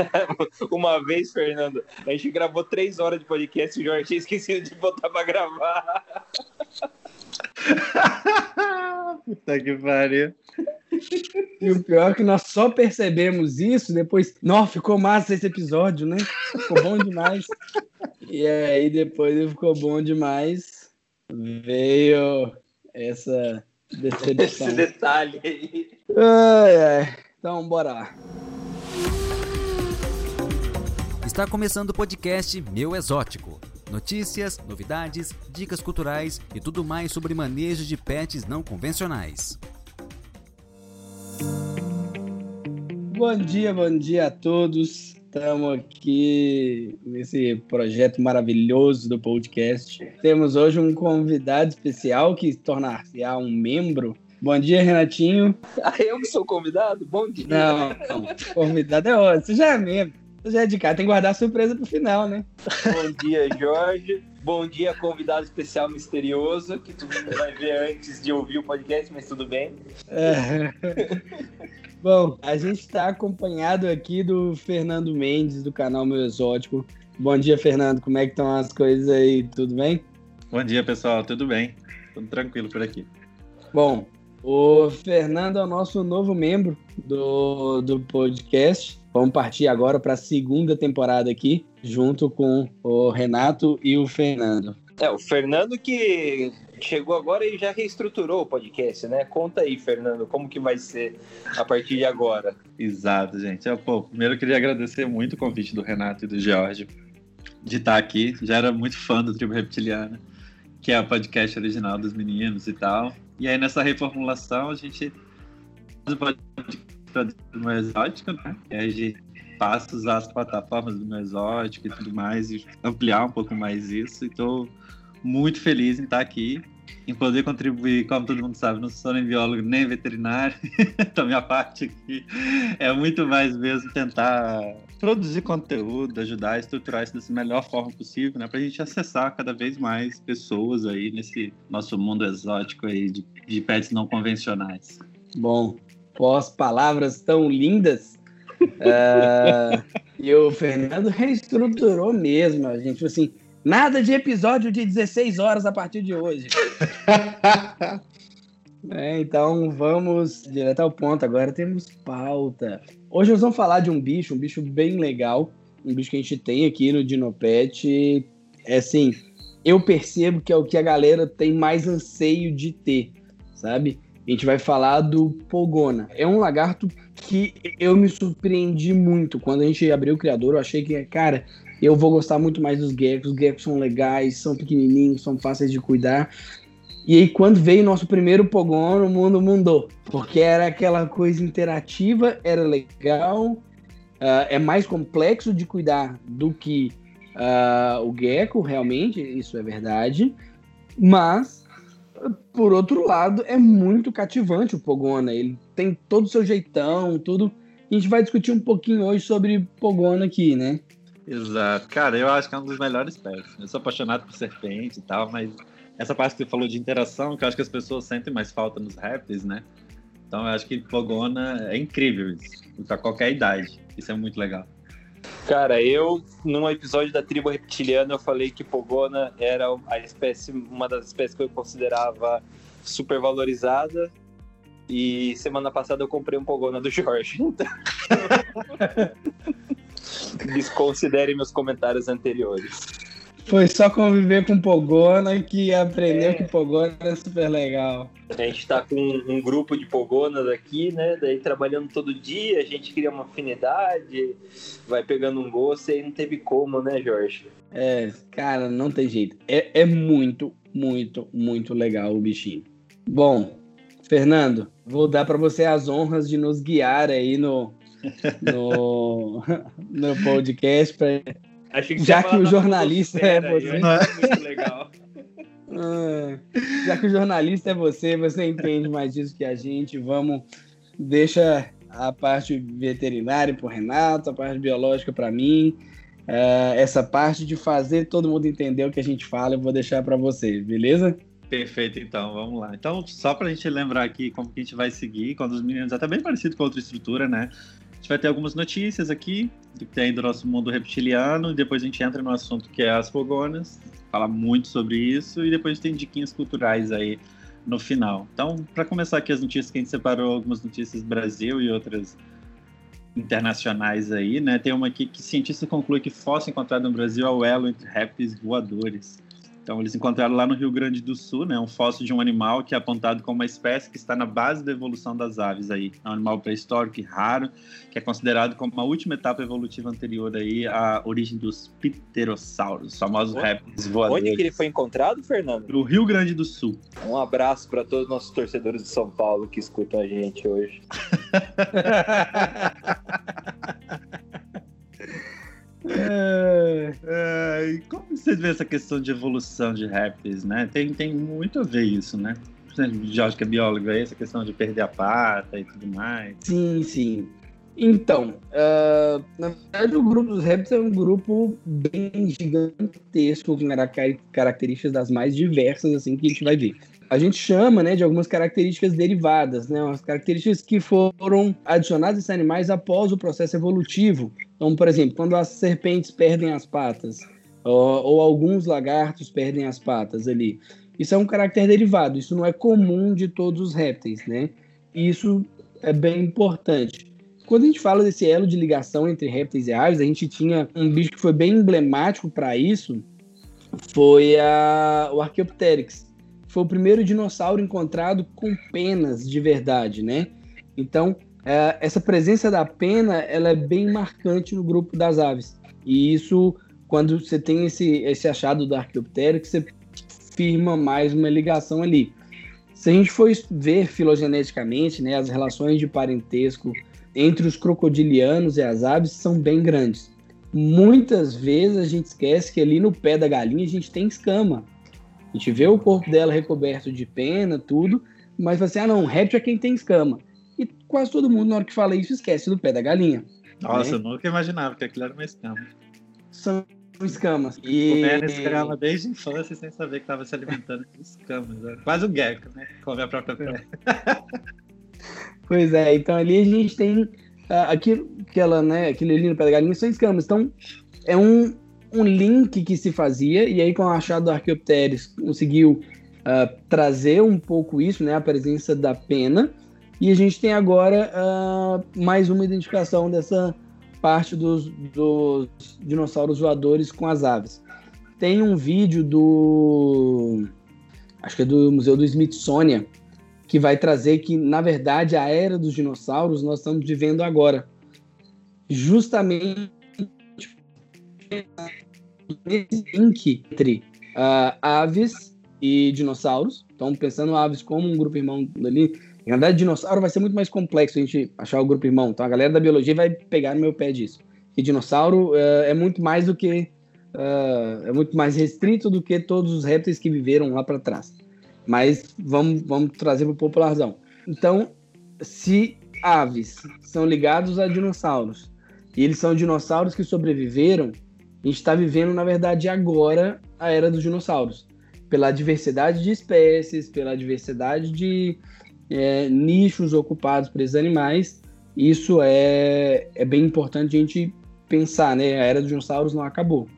Uma vez, Fernando, a gente gravou três horas de podcast e o Jorge tinha esquecido de botar pra gravar. Puta que pariu. E o pior é que nós só percebemos isso depois. Nossa, ficou massa esse episódio, né? Ficou bom demais. E aí depois ficou bom demais. Veio essa decepção. Esse detalhe aí. Ai, ai. Então, bora lá. Está começando o podcast Meu Exótico. Notícias, novidades, dicas culturais e tudo mais sobre manejo de pets não convencionais. Bom dia, bom dia a todos. Estamos aqui nesse projeto maravilhoso do podcast. Temos hoje um convidado especial que tornar-se um membro. Bom dia, Renatinho. Ah, eu que sou convidado? Bom dia. Não, não. convidado é outro. Você já é membro. Já é de cá. Tem que guardar a surpresa pro final, né? Bom dia, Jorge. Bom dia, convidado especial misterioso, que tu vai ver antes de ouvir o podcast, mas tudo bem. É. Bom, a gente está acompanhado aqui do Fernando Mendes, do canal Meu Exótico. Bom dia, Fernando. Como é que estão as coisas aí? Tudo bem? Bom dia, pessoal. Tudo bem? Tudo tranquilo por aqui. Bom, o Fernando é o nosso novo membro do, do podcast. Vamos partir agora para a segunda temporada aqui, junto com o Renato e o Fernando. É, o Fernando que chegou agora e já reestruturou o podcast, né? Conta aí, Fernando, como que vai ser a partir de agora. Exato, gente. Eu, pô, primeiro eu queria agradecer muito o convite do Renato e do George de estar aqui. Já era muito fã do Tribo Reptiliana, que é o podcast original dos meninos e tal. E aí nessa reformulação a gente faz o do exótico, né? E aí a gente passa a usar as plataformas do meu exótico e tudo mais e ampliar um pouco mais isso. Então muito feliz em estar aqui, em poder contribuir, como todo mundo sabe, não sou nem biólogo nem veterinário, então minha parte aqui é muito mais mesmo tentar produzir conteúdo, ajudar a estruturar isso da melhor forma possível, né, para a gente acessar cada vez mais pessoas aí nesse nosso mundo exótico aí de, de pets não convencionais. Bom, pós palavras tão lindas, uh, e o Fernando reestruturou mesmo, a gente assim Nada de episódio de 16 horas a partir de hoje. é, então vamos direto ao ponto. Agora temos pauta. Hoje nós vamos falar de um bicho, um bicho bem legal. Um bicho que a gente tem aqui no Dinopet. É assim, eu percebo que é o que a galera tem mais anseio de ter, sabe? A gente vai falar do Pogona. É um lagarto que eu me surpreendi muito. Quando a gente abriu o criador, eu achei que, cara, eu vou gostar muito mais dos geckos. Os geckos são legais, são pequenininhos, são fáceis de cuidar. E aí, quando veio o nosso primeiro Pogon, o mundo mudou. Porque era aquela coisa interativa, era legal, uh, é mais complexo de cuidar do que uh, o gecko, realmente, isso é verdade. Mas, por outro lado, é muito cativante o Pogona. Ele tem todo o seu jeitão, tudo. A gente vai discutir um pouquinho hoje sobre Pogona aqui, né? Exato. Cara, eu acho que é um dos melhores pets. Eu sou apaixonado por serpente e tal, mas essa parte que você falou de interação, que eu acho que as pessoas sentem mais falta nos répteis, né? Então eu acho que Pogona é incrível isso, pra qualquer idade. Isso é muito legal. Cara, eu, num episódio da tribo reptiliana, eu falei que Pogona era a espécie, uma das espécies que eu considerava super valorizada. E semana passada eu comprei um Pogona do Jorge. Então... Desconsidere meus comentários anteriores. Foi só conviver com Pogona que aprendeu é. que Pogona é super legal. A gente tá com um grupo de Pogonas aqui, né? Daí trabalhando todo dia, a gente cria uma afinidade, vai pegando um gosto e aí não teve como, né, Jorge? É, cara, não tem jeito. É, é muito, muito, muito legal o bichinho. Bom, Fernando, vou dar para você as honras de nos guiar aí no, no, no podcast. Pra... Que já que o jornalista é você. É muito legal. Ah, já que o jornalista é você, você entende mais disso que a gente. Vamos, deixa a parte veterinária para o Renato, a parte biológica para mim. Uh, essa parte de fazer todo mundo entender o que a gente fala, eu vou deixar para você, beleza? Perfeito, então, vamos lá. Então, só para a gente lembrar aqui como que a gente vai seguir, quando os meninos, até bem parecido com a outra estrutura, né? Gente vai ter algumas notícias aqui, do que tem do nosso mundo reptiliano, e depois a gente entra no assunto que é as fogonas, fala muito sobre isso, e depois tem diquinhas culturais aí no final. Então, para começar aqui as notícias que a gente separou, algumas notícias Brasil e outras internacionais aí, né? Tem uma aqui que cientista conclui que fóssil encontrado no Brasil é o elo entre répteis voadores. Então, eles encontraram lá no Rio Grande do Sul, né, um fóssil de um animal que é apontado como uma espécie que está na base da evolução das aves aí. É um animal pré-histórico e raro, que é considerado como uma última etapa evolutiva anterior aí à origem dos pterossauros, os famosos onde, répteis voadores. Onde que ele foi encontrado, Fernando? No Rio Grande do Sul. Um abraço para todos os nossos torcedores de São Paulo que escutam a gente hoje. É, é, como você vê essa questão de evolução de répteis, né? Tem, tem muito a ver isso, né? Jorge, que é biólogo, aí, essa questão de perder a pata e tudo mais. Sim, sim. Então, uh, na verdade, o grupo dos répteis é um grupo bem gigantesco, com características das mais diversas, assim, que a gente vai ver a gente chama né, de algumas características derivadas, né, umas características que foram adicionadas a esses animais após o processo evolutivo. Então, por exemplo, quando as serpentes perdem as patas, ou, ou alguns lagartos perdem as patas ali. Isso é um caráter derivado, isso não é comum de todos os répteis, né? E isso é bem importante. Quando a gente fala desse elo de ligação entre répteis e aves, a gente tinha um bicho que foi bem emblemático para isso, foi a, o Archaeopteryx foi o primeiro dinossauro encontrado com penas de verdade, né? Então, é, essa presença da pena, ela é bem marcante no grupo das aves. E isso, quando você tem esse, esse achado do Archaeopteryx, você firma mais uma ligação ali. Se a gente for ver filogeneticamente, né, as relações de parentesco entre os crocodilianos e as aves são bem grandes. Muitas vezes a gente esquece que ali no pé da galinha a gente tem escama. A gente vê o corpo dela recoberto de pena, tudo, mas você, assim, ah não, réptil é quem tem escama. E quase todo mundo, na hora que fala isso, esquece do pé da galinha. Nossa, né? eu nunca imaginava que aquilo era uma escama. São escamas. E... Comendo escama desde a infância sem saber que estava se alimentando de escamas. Né? Quase um gecko, né? Come a própria pele. pois é, então ali a gente tem uh, aquilo, aquela, né, aquele ali no pé da galinha são escamas. Então é um, um link que se fazia, e aí com o achado do Archaeopteryx conseguiu uh, trazer um pouco isso, né, a presença da pena, e a gente tem agora uh, mais uma identificação dessa parte dos, dos dinossauros voadores com as aves. Tem um vídeo do. Acho que é do Museu do Smithsonian, que vai trazer que, na verdade, a era dos dinossauros nós estamos vivendo agora. Justamente nesse link entre uh, aves e dinossauros. Então, pensando aves como um grupo irmão ali. Na verdade, dinossauro vai ser muito mais complexo a gente achar o grupo irmão. Então, a galera da biologia vai pegar no meu pé disso. E dinossauro uh, é muito mais do que. Uh, é muito mais restrito do que todos os répteis que viveram lá para trás. Mas vamos, vamos trazer para o popularzão. Então, se aves são ligados a dinossauros e eles são dinossauros que sobreviveram, a gente está vivendo, na verdade, agora a era dos dinossauros. Pela diversidade de espécies, pela diversidade de é, nichos ocupados por esses animais, isso é, é bem importante a gente pensar, né? A era dos dinossauros não acabou.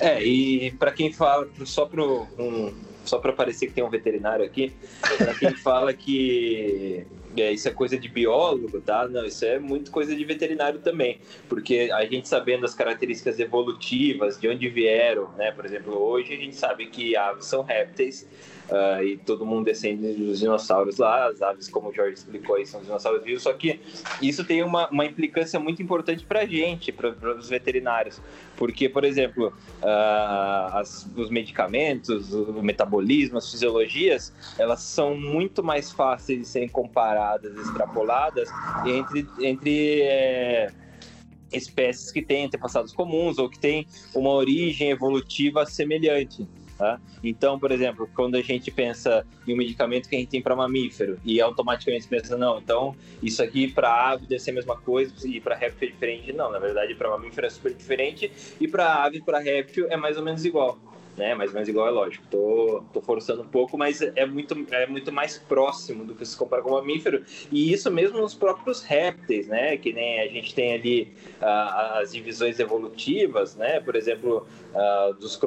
É, e para quem fala, só para um, só para parecer que tem um veterinário aqui, para quem fala que é, isso é coisa de biólogo, tá? Não, isso é muito coisa de veterinário também, porque a gente sabendo as características evolutivas, de onde vieram, né? Por exemplo, hoje a gente sabe que aves são répteis, Uh, e todo mundo descende dos dinossauros lá, as aves, como o Jorge explicou, aí, são dinossauros vivos, só que isso tem uma, uma implicância muito importante para a gente, para os veterinários, porque, por exemplo, uh, as, os medicamentos, o metabolismo, as fisiologias, elas são muito mais fáceis de serem comparadas, extrapoladas entre, entre é, espécies que têm antepassados comuns ou que têm uma origem evolutiva semelhante. Tá? Então, por exemplo, quando a gente pensa em um medicamento que a gente tem para mamífero e automaticamente pensa, não, então isso aqui para ave deve ser a mesma coisa e para réptil é diferente. Não, na verdade, para mamífero é super diferente e para ave, para réptil é mais ou menos igual. Né? Mais ou menos igual, é lógico. Tô, tô forçando um pouco, mas é muito, é muito mais próximo do que se compara com mamífero. E isso mesmo nos próprios répteis, né? Que nem a gente tem ali as divisões evolutivas, né? Por exemplo, dos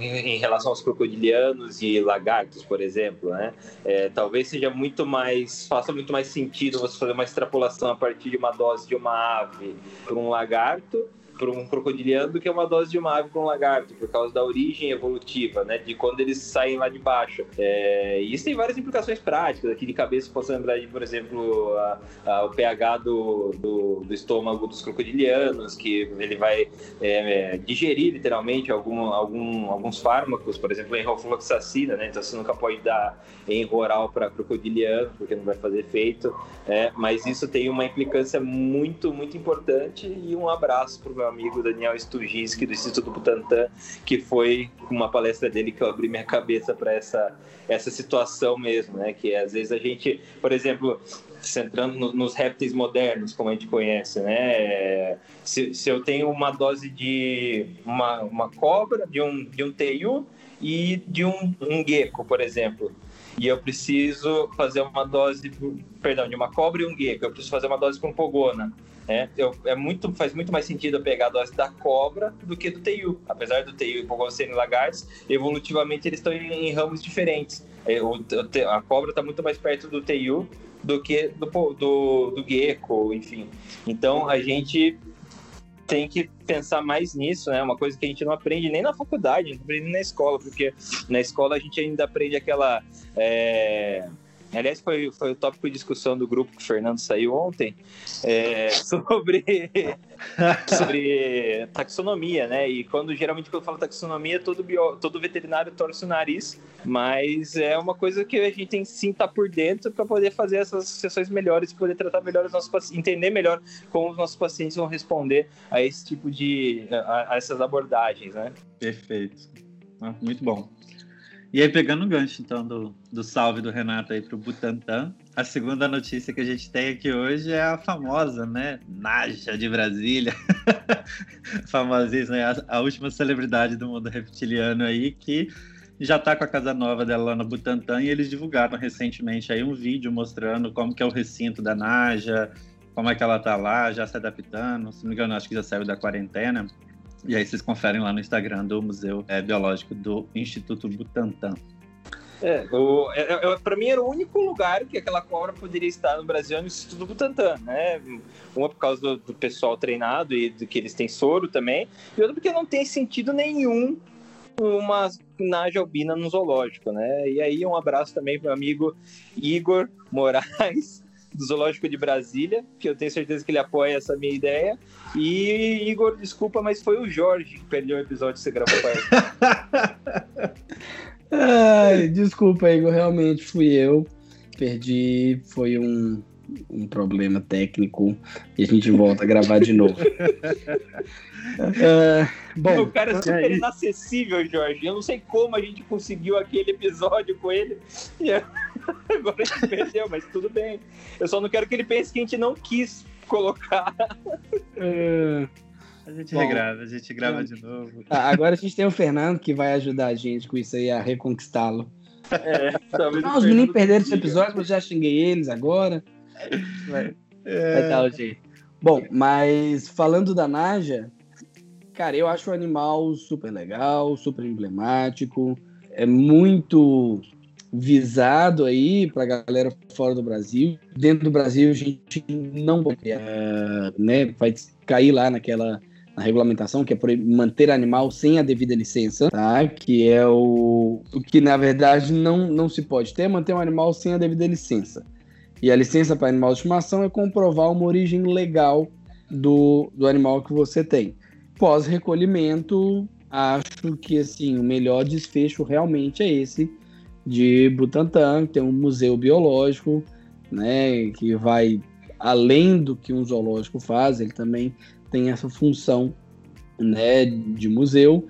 em relação aos crocodilianos e lagartos, por exemplo, né? É, talvez seja muito mais, faça muito mais sentido você fazer uma extrapolação a partir de uma dose de uma ave para um lagarto para um crocodiliano do que uma dose de uma ave para um lagarto, por causa da origem evolutiva, né? De quando eles saem lá de baixo. É, isso tem várias implicações práticas. Aqui de cabeça posso lembrar de, por exemplo, a, a, o pH do, do, do, estômago dos crocodilianos, que ele vai é, digerir literalmente algum, algum, alguns fármacos, por exemplo, enrofloxacina, né? Então você nunca pode dar em oral para crocodiliano, porque não vai fazer efeito. É, mas isso tem uma implicância muito, muito importante. E um abraço para o meu amigo Daniel Stujinski, do Instituto Butantan, que foi uma palestra dele que eu abri minha cabeça para essa, essa situação mesmo, né? Que às vezes a gente, por exemplo, centrando no, nos répteis modernos, como a gente conhece, né? Se, se eu tenho uma dose de uma, uma cobra, de um, de um teiu e de um, um gecko, por exemplo, e eu preciso fazer uma dose, perdão, de uma cobra e um gecko, eu preciso fazer uma dose com pogona. É, eu, é muito, faz muito mais sentido eu pegar a dose da cobra do que do TU. Apesar do TU e pogona serem lagartos, evolutivamente eles estão em, em ramos diferentes. É, a cobra está muito mais perto do TU do que do, do, do gecko, enfim. Então a gente tem que pensar mais nisso, né? Uma coisa que a gente não aprende nem na faculdade, não aprende na escola, porque na escola a gente ainda aprende aquela. É Aliás, foi, foi o tópico de discussão do grupo que o Fernando saiu ontem é, sobre, sobre taxonomia, né? E quando geralmente quando eu falo taxonomia, todo, bio, todo veterinário torce o nariz, mas é uma coisa que a gente tem sim estar tá por dentro para poder fazer essas sessões melhores, poder tratar melhor os nossos pacientes, entender melhor como os nossos pacientes vão responder a esse tipo de a, a essas abordagens, né? Perfeito. Ah, muito bom. E aí, pegando o gancho, então, do, do salve do Renato aí pro Butantan, a segunda notícia que a gente tem aqui hoje é a famosa, né, Naja de Brasília, famosíssima, né, a, a última celebridade do mundo reptiliano aí, que já está com a casa nova dela lá no Butantan e eles divulgaram recentemente aí um vídeo mostrando como que é o recinto da Naja, como é que ela tá lá, já se adaptando, se não me engano, acho que já saiu da quarentena. E aí vocês conferem lá no Instagram do Museu é, Biológico do Instituto Butantan. É, o, é, é, para mim era o único lugar que aquela cobra poderia estar no Brasil no Instituto Butantan, né? Uma por causa do, do, pessoal treinado e do que eles têm soro também, e outra porque não tem sentido nenhum uma naja albina no zoológico, né? E aí um abraço também para o amigo Igor Moraes, do Zoológico de Brasília, que eu tenho certeza que ele apoia essa minha ideia. E, Igor, desculpa, mas foi o Jorge que perdeu o episódio que você gravou com ele. Ai, desculpa, Igor, realmente fui eu. Perdi, foi um, um problema técnico e a gente volta a gravar de novo. uh, bom, o cara é super é inacessível, Jorge. Eu não sei como a gente conseguiu aquele episódio com ele. Agora a gente perdeu, mas tudo bem. Eu só não quero que ele pense que a gente não quis colocar. Uh, a gente Bom, regrava, a gente grava de novo. Ah, agora a gente tem o Fernando que vai ajudar a gente com isso aí a reconquistá-lo. É, não, os meninos perderam esse episódio, mas já xinguei eles agora. Vai, é... vai dar o jeito. Bom, mas falando da Naja, cara, eu acho o animal super legal, super emblemático. É muito visado aí para galera fora do Brasil. Dentro do Brasil, a gente não uh, né, vai cair lá naquela na regulamentação, que é manter animal sem a devida licença, tá? Que é o, o que na verdade não, não se pode ter, é manter um animal sem a devida licença. E a licença para animal de estimação é comprovar uma origem legal do, do animal que você tem. Pós recolhimento, acho que assim o melhor desfecho realmente é esse de Butantan, tem um museu biológico, né, que vai além do que um zoológico faz, ele também tem essa função, né, de museu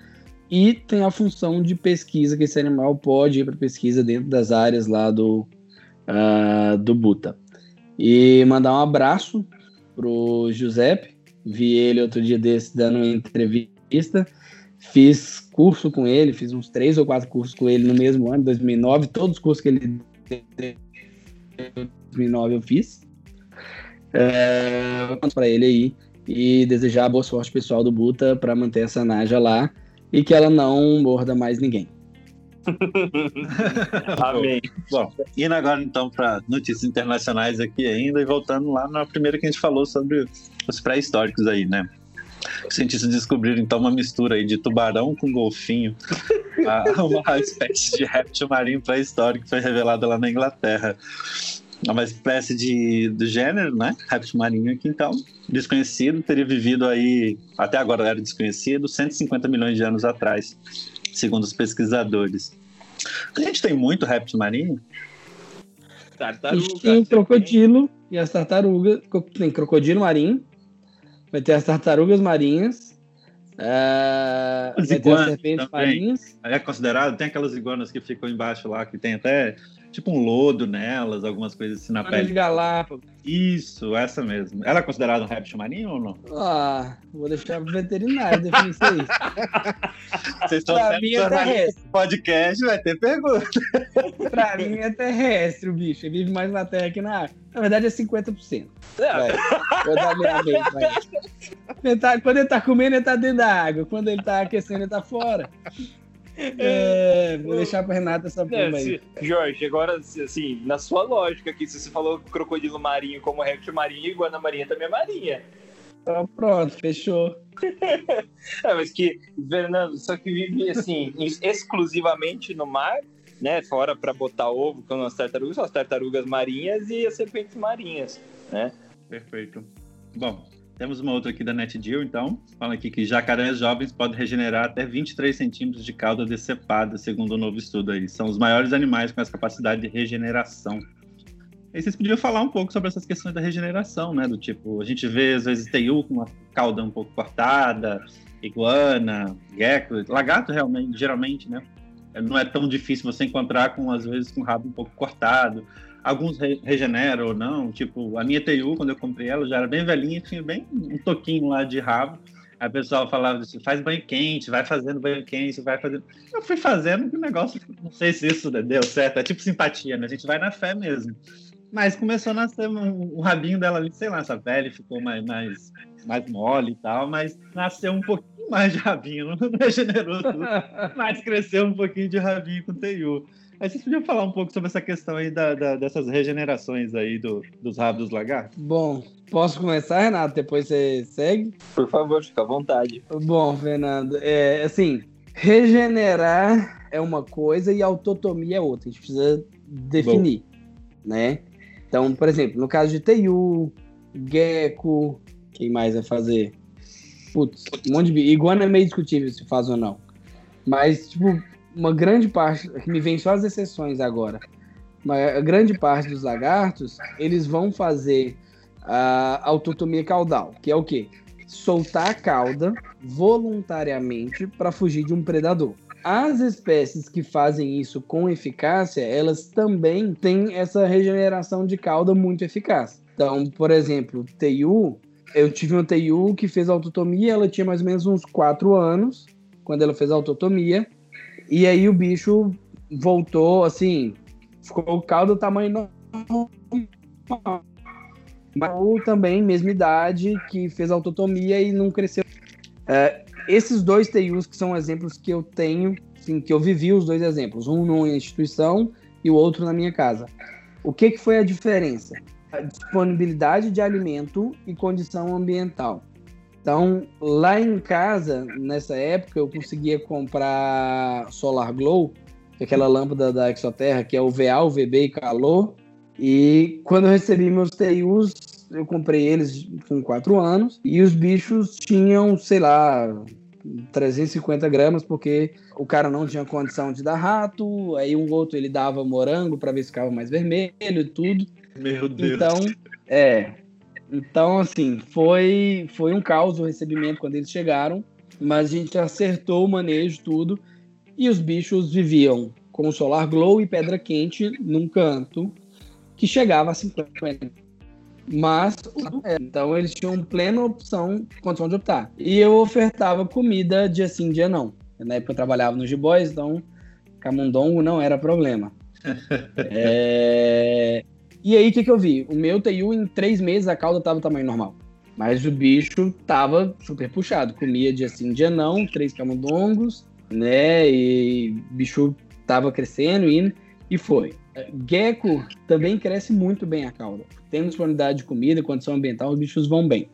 e tem a função de pesquisa que esse animal pode ir para pesquisa dentro das áreas lá do uh, do Buta. E mandar um abraço pro Giuseppe, vi ele outro dia desse dando uma entrevista Fiz curso com ele, fiz uns três ou quatro cursos com ele no mesmo ano, 2009. Todos os cursos que ele em 2009 eu fiz. É, para ele aí e desejar boa sorte pessoal do Buta para manter essa Naja lá e que ela não morda mais ninguém. Amém. Bom, indo agora então para notícias internacionais aqui ainda e voltando lá na primeira que a gente falou sobre os pré-históricos aí, né? Os cientistas descobriram então uma mistura aí de tubarão com golfinho, uma espécie de réptil marinho pré-histórico que foi revelada lá na Inglaterra. É uma espécie de do gênero, né? Réptil marinho que então desconhecido, teria vivido aí até agora era desconhecido, 150 milhões de anos atrás, segundo os pesquisadores. A gente tem muito réptil marinho? Tartaruga. Tem o crocodilo e as tartarugas. Tem crocodilo marinho, vai ter as tartarugas marinhas, uh, vai ter as serpentes também. marinhas. É considerado? Tem aquelas iguanas que ficam embaixo lá, que tem até tipo um lodo nelas, algumas coisas assim na Iguana pele. de Galápagos. Isso, essa mesmo. Ela é considerada um réptil marinho ou não? Ah, vou deixar pro veterinário definir isso aí. Vocês estão pra mim é terrestre. podcast, vai ter pergunta. pra mim é terrestre o bicho. Ele vive mais na terra que na água. Na verdade é 50%. É. Vai. Vou dar minha vai. Tá, quando ele tá comendo, ele tá dentro da água. Quando ele tá aquecendo, ele tá fora. É, vou deixar pra Renata essa bomba aí. Jorge, agora, assim, na sua lógica aqui, se você falou crocodilo marinho como réptil marinho, iguana marinha também é marinha. Então pronto, fechou. é, mas que, Fernando, só que vive, assim, exclusivamente no mar, né? Fora para botar ovo com as tartarugas, são as tartarugas marinhas e as serpentes marinhas, né? Perfeito. Bom, temos uma outra aqui da NetDeal, então. Fala aqui que jacarés jovens podem regenerar até 23 centímetros de cauda decepada, segundo o um novo estudo aí. São os maiores animais com essa capacidade de regeneração. Aí vocês podiam falar um pouco sobre essas questões da regeneração, né? Do tipo, a gente vê às vezes teiu com uma cauda um pouco cortada, iguana, gecko, lagarto realmente, geralmente, né? Não é tão difícil você encontrar com às vezes com o rabo um pouco cortado alguns re regeneram ou não. Tipo, a minha TU, quando eu comprei ela, já era bem velhinha, tinha bem um toquinho lá de rabo. Aí o pessoal falava assim, faz banho quente, vai fazendo banho quente, vai fazendo. Eu fui fazendo que o negócio, não sei se isso deu certo, é tipo simpatia, né? A gente vai na fé mesmo. Mas começou a nascer um, um rabinho dela ali, sei lá, essa pele ficou mais, mais, mais mole e tal, mas nasceu um pouquinho mais de rabinho, não regenerou tudo, mas cresceu um pouquinho de rabinho com TU. Aí vocês podiam falar um pouco sobre essa questão aí da, da, dessas regenerações aí do, dos rabos dos lagartos? Bom, posso começar, Renato? Depois você segue? Por favor, fica à vontade. Bom, Fernando, é, assim, regenerar é uma coisa e autotomia é outra. A gente precisa definir, Bom. né? Então, por exemplo, no caso de Teiu, Gecko, quem mais vai fazer? Putz, um monte de... Iguana é meio discutível se faz ou não. Mas, tipo, uma grande parte, que me vem só as exceções agora, mas a grande parte dos lagartos, eles vão fazer a autotomia caudal, que é o quê? Soltar a cauda voluntariamente para fugir de um predador. As espécies que fazem isso com eficácia, elas também têm essa regeneração de cauda muito eficaz. Então, por exemplo, Teiu, eu tive uma Teiu que fez autotomia, ela tinha mais ou menos uns 4 anos quando ela fez autotomia, e aí o bicho voltou, assim, ficou o caldo do tamanho normal. Mas também, mesma idade, que fez autotomia e não cresceu. É, esses dois TIUs que são exemplos que eu tenho, assim, que eu vivi os dois exemplos, um numa instituição e o outro na minha casa. O que, que foi a diferença? A disponibilidade de alimento e condição ambiental. Então, lá em casa, nessa época, eu conseguia comprar Solar Glow, é aquela lâmpada da Exoterra, que é o VA, o VB e calor. E quando eu recebi meus TIUs, eu comprei eles com 4 anos, e os bichos tinham, sei lá, 350 gramas, porque o cara não tinha condição de dar rato, aí um outro ele dava morango para ver se ficava mais vermelho e tudo. Meu Deus. Então, é, então, assim, foi, foi um caos o recebimento quando eles chegaram, mas a gente acertou o manejo, tudo, e os bichos viviam com solar glow e pedra quente num canto que chegava a 50 mas então eles tinham plena opção, condição de optar. E eu ofertava comida dia sim, dia não. Na época eu trabalhava no G-Boys, então camundongo não era problema. é... E aí, o que, que eu vi? O meu TU, em três meses, a cauda tava tamanho normal. Mas o bicho tava super puxado. Comia dia sim, dia não, três camundongos, né? E o bicho tava crescendo, indo, e foi. Gecko também cresce muito bem a cauda. Tem disponibilidade de comida, condição ambiental, os bichos vão bem.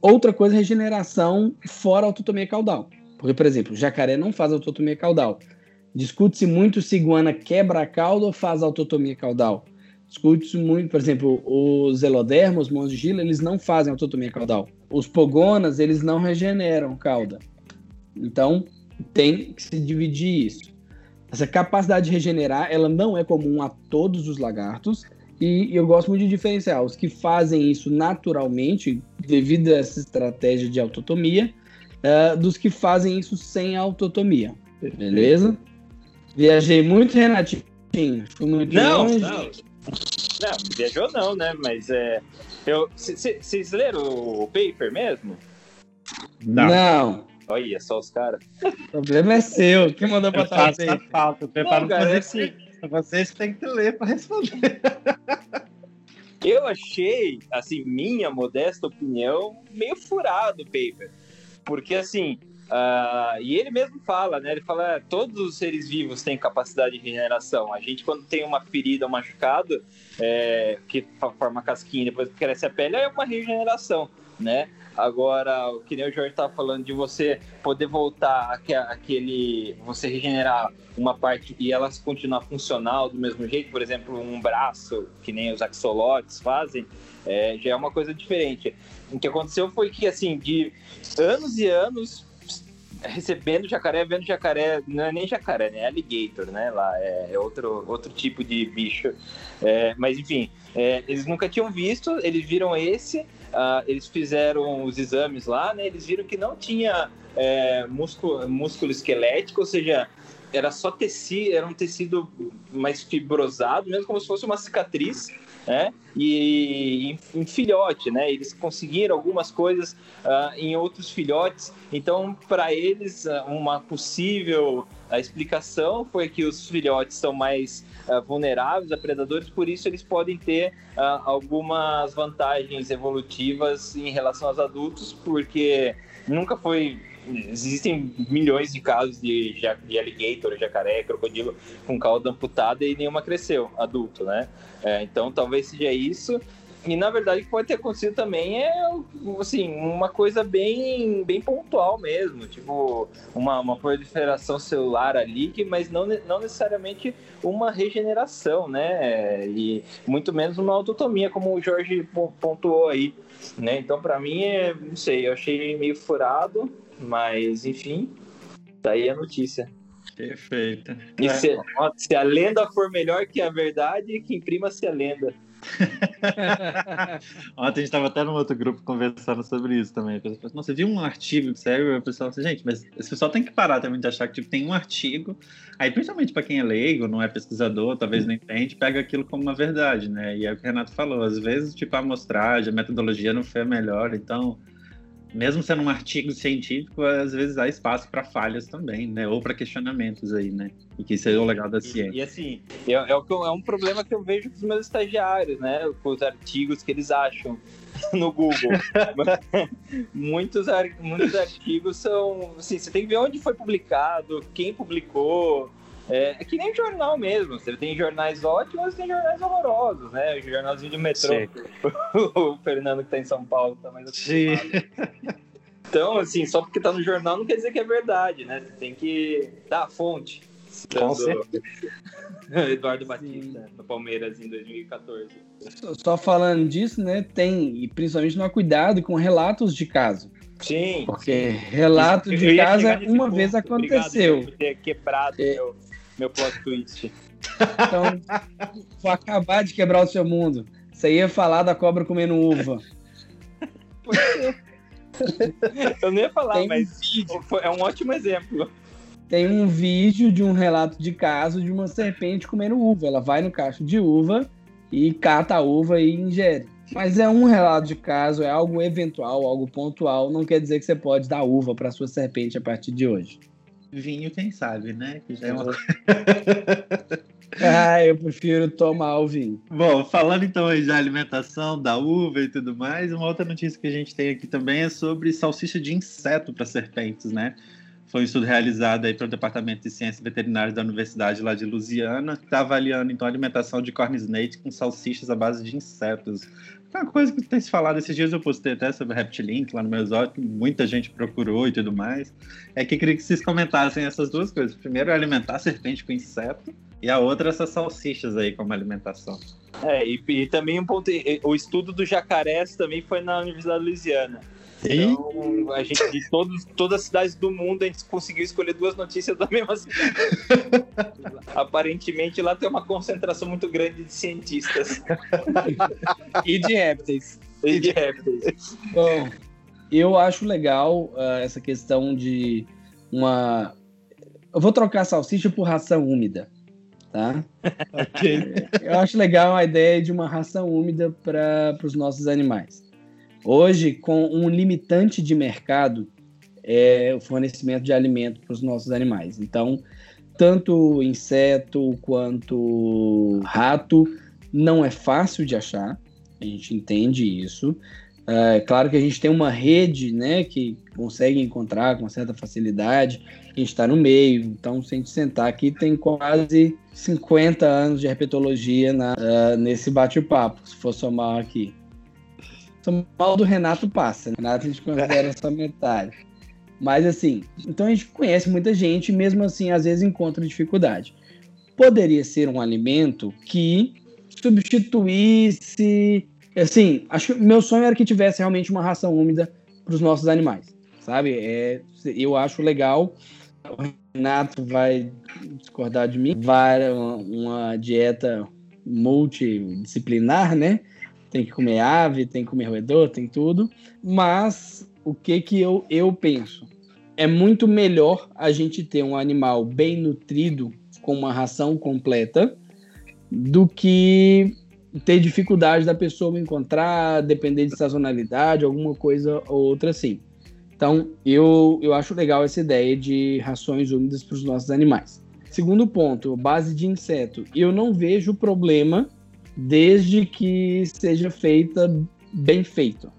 Outra coisa é regeneração fora autotomia caudal. Porque, por exemplo, jacaré não faz autotomia caudal. Discute-se muito se iguana quebra a cauda ou faz autotomia caudal. Discute-se muito, por exemplo, os elodermos, os de gila, eles não fazem autotomia caudal. Os pogonas, eles não regeneram cauda. Então, tem que se dividir isso. Essa capacidade de regenerar, ela não é comum a todos os lagartos, e eu gosto muito de diferenciar os que fazem isso naturalmente, devido a essa estratégia de autotomia, uh, dos que fazem isso sem autotomia. Beleza? Viajei muito, Renatinho. Fui muito não, longe. Não, não, viajou não, né? Mas é. Vocês leram o paper mesmo? Não. não. Olha só os caras. O problema é seu. Quem mandou passar o paper? Falta, preparo cara, é assim, Vocês têm que ler para responder. Eu achei, assim, minha modesta opinião, meio furado o paper. Porque, assim, Uh, e ele mesmo fala, né? Ele fala: todos os seres vivos têm capacidade de regeneração. A gente, quando tem uma ferida, um machucado, é, que forma casquinha depois cresce a pele, é uma regeneração, né? Agora, o que nem o Jorge estava falando de você poder voltar aquele. você regenerar uma parte e ela continuar funcional do mesmo jeito, por exemplo, um braço, que nem os axolotes fazem, é, já é uma coisa diferente. O que aconteceu foi que, assim, de anos e anos recebendo jacaré, vendo jacaré, não é nem jacaré, né? É alligator, né? Lá é, é outro, outro tipo de bicho. É, mas enfim, é, eles nunca tinham visto, eles viram esse, uh, eles fizeram os exames lá, né? Eles viram que não tinha é, músculo, músculo esquelético, ou seja, era só tecido, era um tecido mais fibrosado, mesmo como se fosse uma cicatriz né? E em, em, filhote, né? Eles conseguiram algumas coisas uh, em outros filhotes. Então, para eles, uh, uma possível a explicação foi que os filhotes são mais uh, vulneráveis a predadores, por isso eles podem ter algumas vantagens evolutivas em relação aos adultos, porque nunca foi existem milhões de casos de, de alligator, jacaré, crocodilo com cauda amputada e nenhuma cresceu, adulto, né? É, então talvez seja isso. E na verdade o que pode ter acontecido também é assim, uma coisa bem, bem pontual mesmo, tipo uma, uma proliferação celular ali, que, mas não, não necessariamente uma regeneração, né? E muito menos uma autotomia, como o Jorge pontuou aí. Né? Então, para mim, é, não sei, eu achei meio furado, mas, enfim, daí a notícia. Perfeito. E se, se, a lenda for melhor que a verdade, que imprima-se a lenda. Ontem a gente estava até no outro grupo conversando sobre isso também. Assim, Nossa, você viu um artigo que saiu? O pessoal assim, gente, mas esse pessoal tem que parar também de achar que tipo, tem um artigo. Aí, principalmente para quem é leigo, não é pesquisador, talvez não entende, pega aquilo como uma verdade, né? E é o que o Renato falou. Às vezes, tipo, a amostragem, a metodologia não foi a melhor, então mesmo sendo um artigo científico, às vezes há espaço para falhas também, né? Ou para questionamentos aí, né? E que isso é o legal da ciência. E, e assim, é, é, é, um problema que eu vejo com os meus estagiários, né? Com os artigos que eles acham no Google. muitos, muitos artigos são. Assim, você tem que ver onde foi publicado, quem publicou. É, é, que nem jornal mesmo. Você tem jornais ótimos e tem jornais horrorosos, né? O jornalzinho de metrô. o Fernando que tá em São Paulo tá mais Sim. Então, assim, só porque tá no jornal não quer dizer que é verdade, né? Você tem que dar a fonte. Com certeza. Eduardo Batista, no Palmeiras em 2014. Só falando disso, né? Tem, e principalmente no cuidado com relatos de caso. Sim. Porque relato de caso uma vez aconteceu. Obrigado por ter quebrado é. meu meu plot twist. Então, vou acabar de quebrar o seu mundo. Você ia falar da cobra comendo uva. Eu não ia falar, Tem mas um é um ótimo exemplo. Tem um vídeo de um relato de caso de uma serpente comendo uva. Ela vai no cacho de uva e cata a uva e ingere. Mas é um relato de caso, é algo eventual, algo pontual. Não quer dizer que você pode dar uva para sua serpente a partir de hoje. Vinho, quem sabe, né? Que já é uma... ah, eu prefiro tomar o vinho. Bom, falando então aí da alimentação, da uva e tudo mais, uma outra notícia que a gente tem aqui também é sobre salsicha de inseto para serpentes, né? Foi um estudo realizado aí pelo Departamento de Ciências Veterinárias da Universidade lá de Louisiana, que está avaliando então a alimentação de corn snake com salsichas à base de insetos. É uma coisa que tem se falado esses dias, eu postei até sobre Reptilink lá no meu exótico, muita gente procurou e tudo mais. É que queria que vocês comentassem essas duas coisas. Primeiro, alimentar serpente com inseto, e a outra, essas salsichas aí como alimentação. É, e, e também um ponto, o estudo do jacarés também foi na Universidade de Louisiana. Então, a gente, de todos, todas as cidades do mundo, a gente conseguiu escolher duas notícias da mesma cidade. Aparentemente, lá tem uma concentração muito grande de cientistas. e de répteis. E de répteis. Bom, eu acho legal uh, essa questão de uma. Eu vou trocar salsicha por ração úmida, tá? ok. Eu acho legal a ideia de uma ração úmida para os nossos animais. Hoje, com um limitante de mercado, é o fornecimento de alimento para os nossos animais. Então, tanto inseto quanto rato não é fácil de achar, a gente entende isso. É claro que a gente tem uma rede né, que consegue encontrar com certa facilidade, a gente está no meio, então se a gente sentar aqui, tem quase 50 anos de herpetologia na, uh, nesse bate-papo, se for somar aqui. São mal do Renato passa. Né? Renato a gente considera só metade. Mas assim, então a gente conhece muita gente, mesmo assim, às vezes encontra dificuldade. Poderia ser um alimento que substituísse. Assim, acho meu sonho era que tivesse realmente uma ração úmida para os nossos animais, sabe? É, eu acho legal. O Renato vai discordar de mim. Vai uma, uma dieta multidisciplinar, né? Tem que comer ave, tem que comer roedor, tem tudo. Mas o que que eu, eu penso? É muito melhor a gente ter um animal bem nutrido, com uma ração completa, do que ter dificuldade da pessoa encontrar, depender de sazonalidade, alguma coisa ou outra assim. Então, eu, eu acho legal essa ideia de rações úmidas para os nossos animais. Segundo ponto, base de inseto. Eu não vejo problema desde que seja feita bem feito.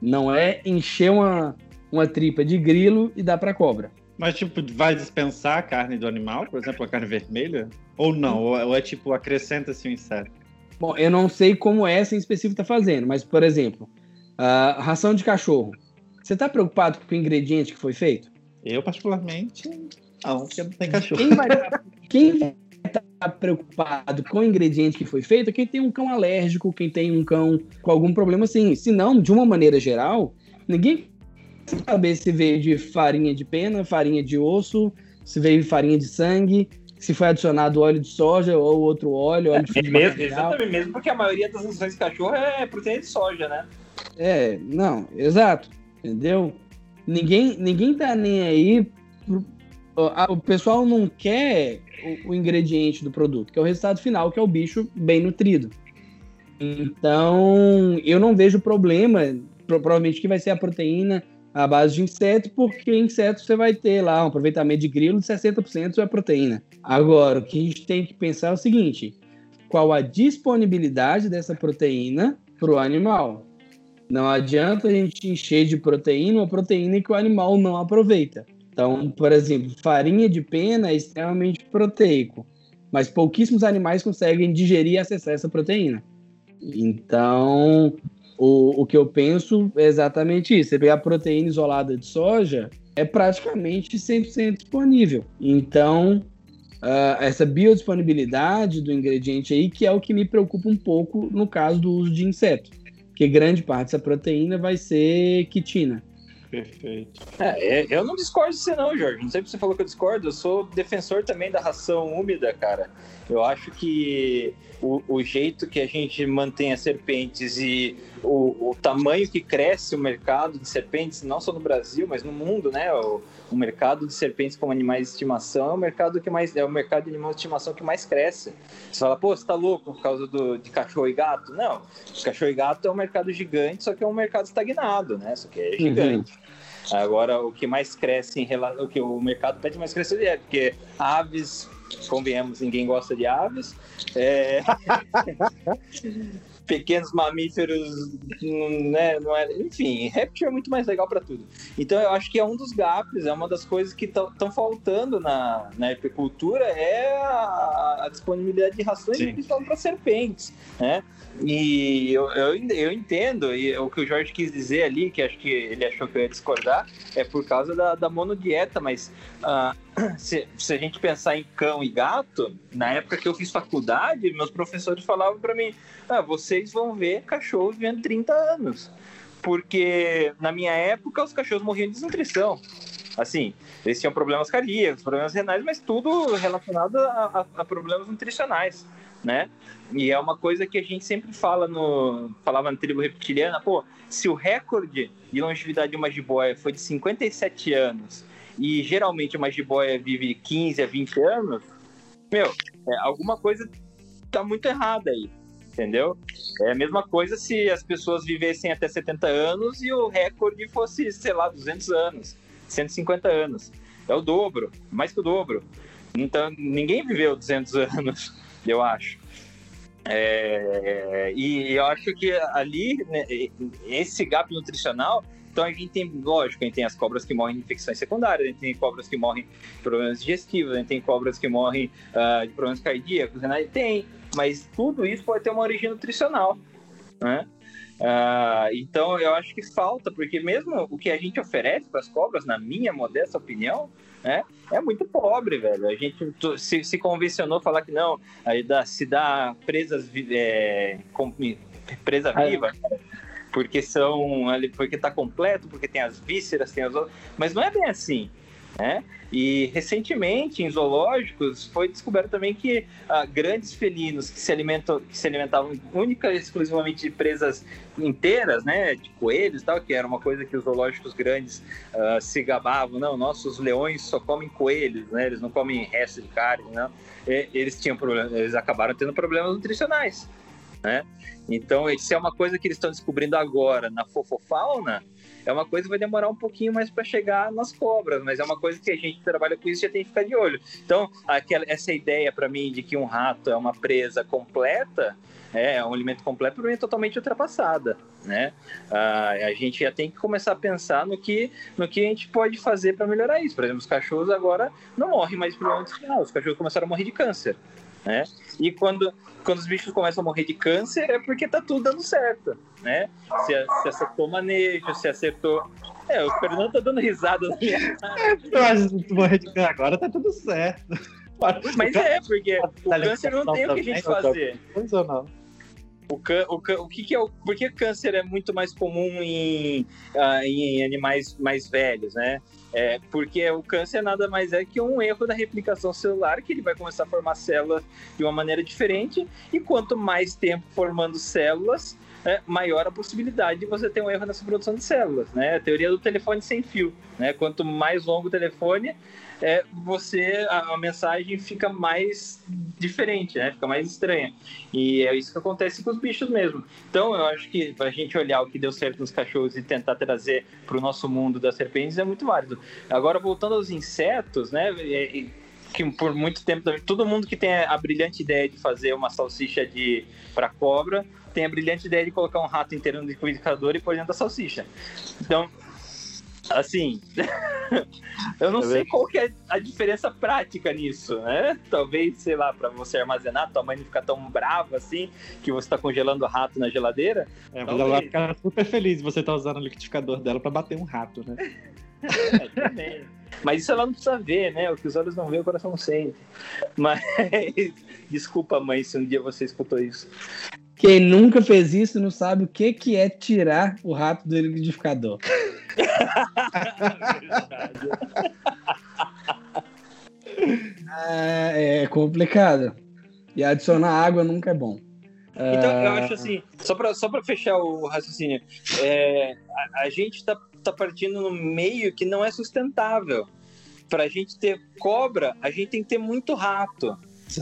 Não é encher uma, uma tripa de grilo e dar para cobra. Mas, tipo, vai dispensar a carne do animal, por exemplo, a carne vermelha? Ou não? Ou é, tipo, acrescenta-se um inseto? Bom, eu não sei como essa em específico está fazendo, mas, por exemplo, a ração de cachorro. Você está preocupado com o ingrediente que foi feito? Eu, particularmente, não, porque não tem cachorro. Quem vai, quem vai tá preocupado com o ingrediente que foi feito quem tem um cão alérgico, quem tem um cão com algum problema assim. Se não, de uma maneira geral, ninguém saber se veio de farinha de pena, farinha de osso, se veio farinha de sangue, se foi adicionado óleo de soja ou outro óleo, óleo de é, mesmo, Exatamente, mesmo porque a maioria das rações de cachorro é proteína de soja, né? É, não, exato, entendeu? Ninguém, ninguém tá nem aí o pessoal não quer o, ingrediente do produto, que é o resultado final, que é o bicho bem nutrido. Então, eu não vejo problema, provavelmente que vai ser a proteína à base de inseto, porque inseto você vai ter lá um aproveitamento de grilo de 60% é proteína. Agora, o que a gente tem que pensar é o seguinte: qual a disponibilidade dessa proteína para o animal? Não adianta a gente encher de proteína uma proteína que o animal não aproveita. Então, por exemplo, farinha de pena é extremamente proteico, mas pouquíssimos animais conseguem digerir e acessar essa proteína. Então, o, o que eu penso é exatamente isso. Você pegar proteína isolada de soja, é praticamente 100% disponível. Então, uh, essa biodisponibilidade do ingrediente aí, que é o que me preocupa um pouco no caso do uso de inseto, que grande parte dessa proteína vai ser quitina. Perfeito. É, eu não discordo de você não, Jorge. Não sei se você falou que eu discordo. Eu sou defensor também da ração úmida, cara. Eu acho que o, o jeito que a gente mantém as serpentes e o, o, tamanho que cresce o mercado de serpentes, não só no Brasil, mas no mundo, né? O, o mercado de serpentes como animais de estimação é o mercado que mais é o mercado de animais de estimação que mais cresce. Você fala, pô, você tá louco por causa do, de cachorro e gato? Não, cachorro e gato é um mercado gigante, só que é um mercado estagnado, né? Só que é gigante. Uhum. Agora, o que mais cresce em relação. O que o mercado pede mais crescer é porque aves convenhamos, ninguém gosta de aves. É... Pequenos mamíferos, né? Não é... Enfim, réptil é muito mais legal para tudo. Então eu acho que é um dos gaps, é uma das coisas que estão faltando na, na apicultura é a, a disponibilidade de rações, principalmente para serpentes, né? E eu, eu, eu, entendo, e o que o Jorge quis dizer ali, que acho que ele achou que eu ia discordar, é por causa da, da monodieta, mas uh, se, se, a gente pensar em cão e gato, na época que eu fiz faculdade, meus professores falavam para mim: ah, vocês vão ver cachorros vivendo 30 anos. Porque na minha época os cachorros morriam de desnutrição. Assim, eles tinham problemas cardíacos, problemas renais, mas tudo relacionado a, a, a problemas nutricionais né? E é uma coisa que a gente sempre fala no falava na tribo reptiliana, pô, se o recorde de longevidade de uma jiboia foi de 57 anos e geralmente uma jiboia vive 15 a 20 anos, meu, é, alguma coisa tá muito errada aí, entendeu? É a mesma coisa se as pessoas vivessem até 70 anos e o recorde fosse, sei lá, 200 anos, 150 anos. É o dobro, mais que o dobro. Então, ninguém viveu 200 anos eu acho. É, e eu acho que ali, né, esse gap nutricional, então a gente tem, lógico, a gente tem as cobras que morrem de infecções secundárias, a gente tem cobras que morrem de problemas digestivos, a gente tem cobras que morrem uh, de problemas cardíacos, né? tem, mas tudo isso pode ter uma origem nutricional, né? Uh, então eu acho que falta, porque mesmo o que a gente oferece para as cobras, na minha modesta opinião, né, é muito pobre, velho. A gente se, se convencionou falar que não, aí dá, se dá presas é, com, presa viva, porque são porque tá completo, porque tem as vísceras, tem as outras, mas não é bem assim. Né? E recentemente, em zoológicos, foi descoberto também que ah, grandes felinos que se, alimentam, que se alimentavam única e exclusivamente de presas inteiras, né, de coelhos tal, que era uma coisa que os zoológicos grandes ah, se gabavam, não, nossos leões só comem coelhos, né, eles não comem resto de carne, não. E, eles tinham problemas, eles acabaram tendo problemas nutricionais, né? Então, isso é uma coisa que eles estão descobrindo agora na fofofauna, é uma coisa que vai demorar um pouquinho mais para chegar nas cobras, mas é uma coisa que a gente trabalha com isso e já tem que ficar de olho. Então, aquela, essa ideia para mim de que um rato é uma presa completa, é, é um alimento completo, para mim é totalmente ultrapassada, né? Ah, a gente já tem que começar a pensar no que, no que a gente pode fazer para melhorar isso. Por exemplo, os cachorros agora não morrem mais de problema final, os cachorros começaram a morrer de câncer né? E quando, quando os bichos começam a morrer de câncer é porque tá tudo dando certo, né? Se, se acertou o manejo, se acertou... É, o Fernando tá dando risada na minha de câncer agora tá tudo certo. Mas é, porque o câncer não tem o que a gente fazer. Funcional. O, can, o, can, o que, que é o. Por que câncer é muito mais comum em, uh, em animais mais velhos, né? É, porque o câncer nada mais é que um erro da replicação celular, que ele vai começar a formar células de uma maneira diferente, e quanto mais tempo formando células, é, maior a possibilidade de você ter um erro nessa produção de células, né? A teoria do telefone sem fio, né? Quanto mais longo o telefone, é, você a, a, mensagem fica mais diferente, né? Fica mais estranha. E é isso que acontece com os bichos mesmo. Então, eu acho que a gente olhar o que deu certo nos cachorros e tentar trazer para o nosso mundo das serpentes é muito válido. Agora, voltando aos insetos, né? que por muito tempo todo mundo que tem a brilhante ideia de fazer uma salsicha de para cobra tem a brilhante ideia de colocar um rato inteiro no liquidificador e pôr dentro da salsicha. Então, assim, eu não é sei qual que é a diferença prática nisso, né? Talvez, sei lá, para você armazenar, tua mãe não ficar tão brava assim, que você tá congelando o rato na geladeira. É, mas ela vai ficar super feliz se você tá usando o liquidificador dela para bater um rato, né? é, também. Mas isso ela não precisa ver, né? O que os olhos não veem, o coração sente. Mas, desculpa, mãe, se um dia você escutou isso. Quem nunca fez isso não sabe o que, que é tirar o rato do liquidificador. É, é complicado. E adicionar água nunca é bom. Então, eu acho assim, só para só fechar o raciocínio, é, a, a, gente está tá partindo no meio que não é sustentável. Para a gente ter cobra, a gente tem que ter muito rato.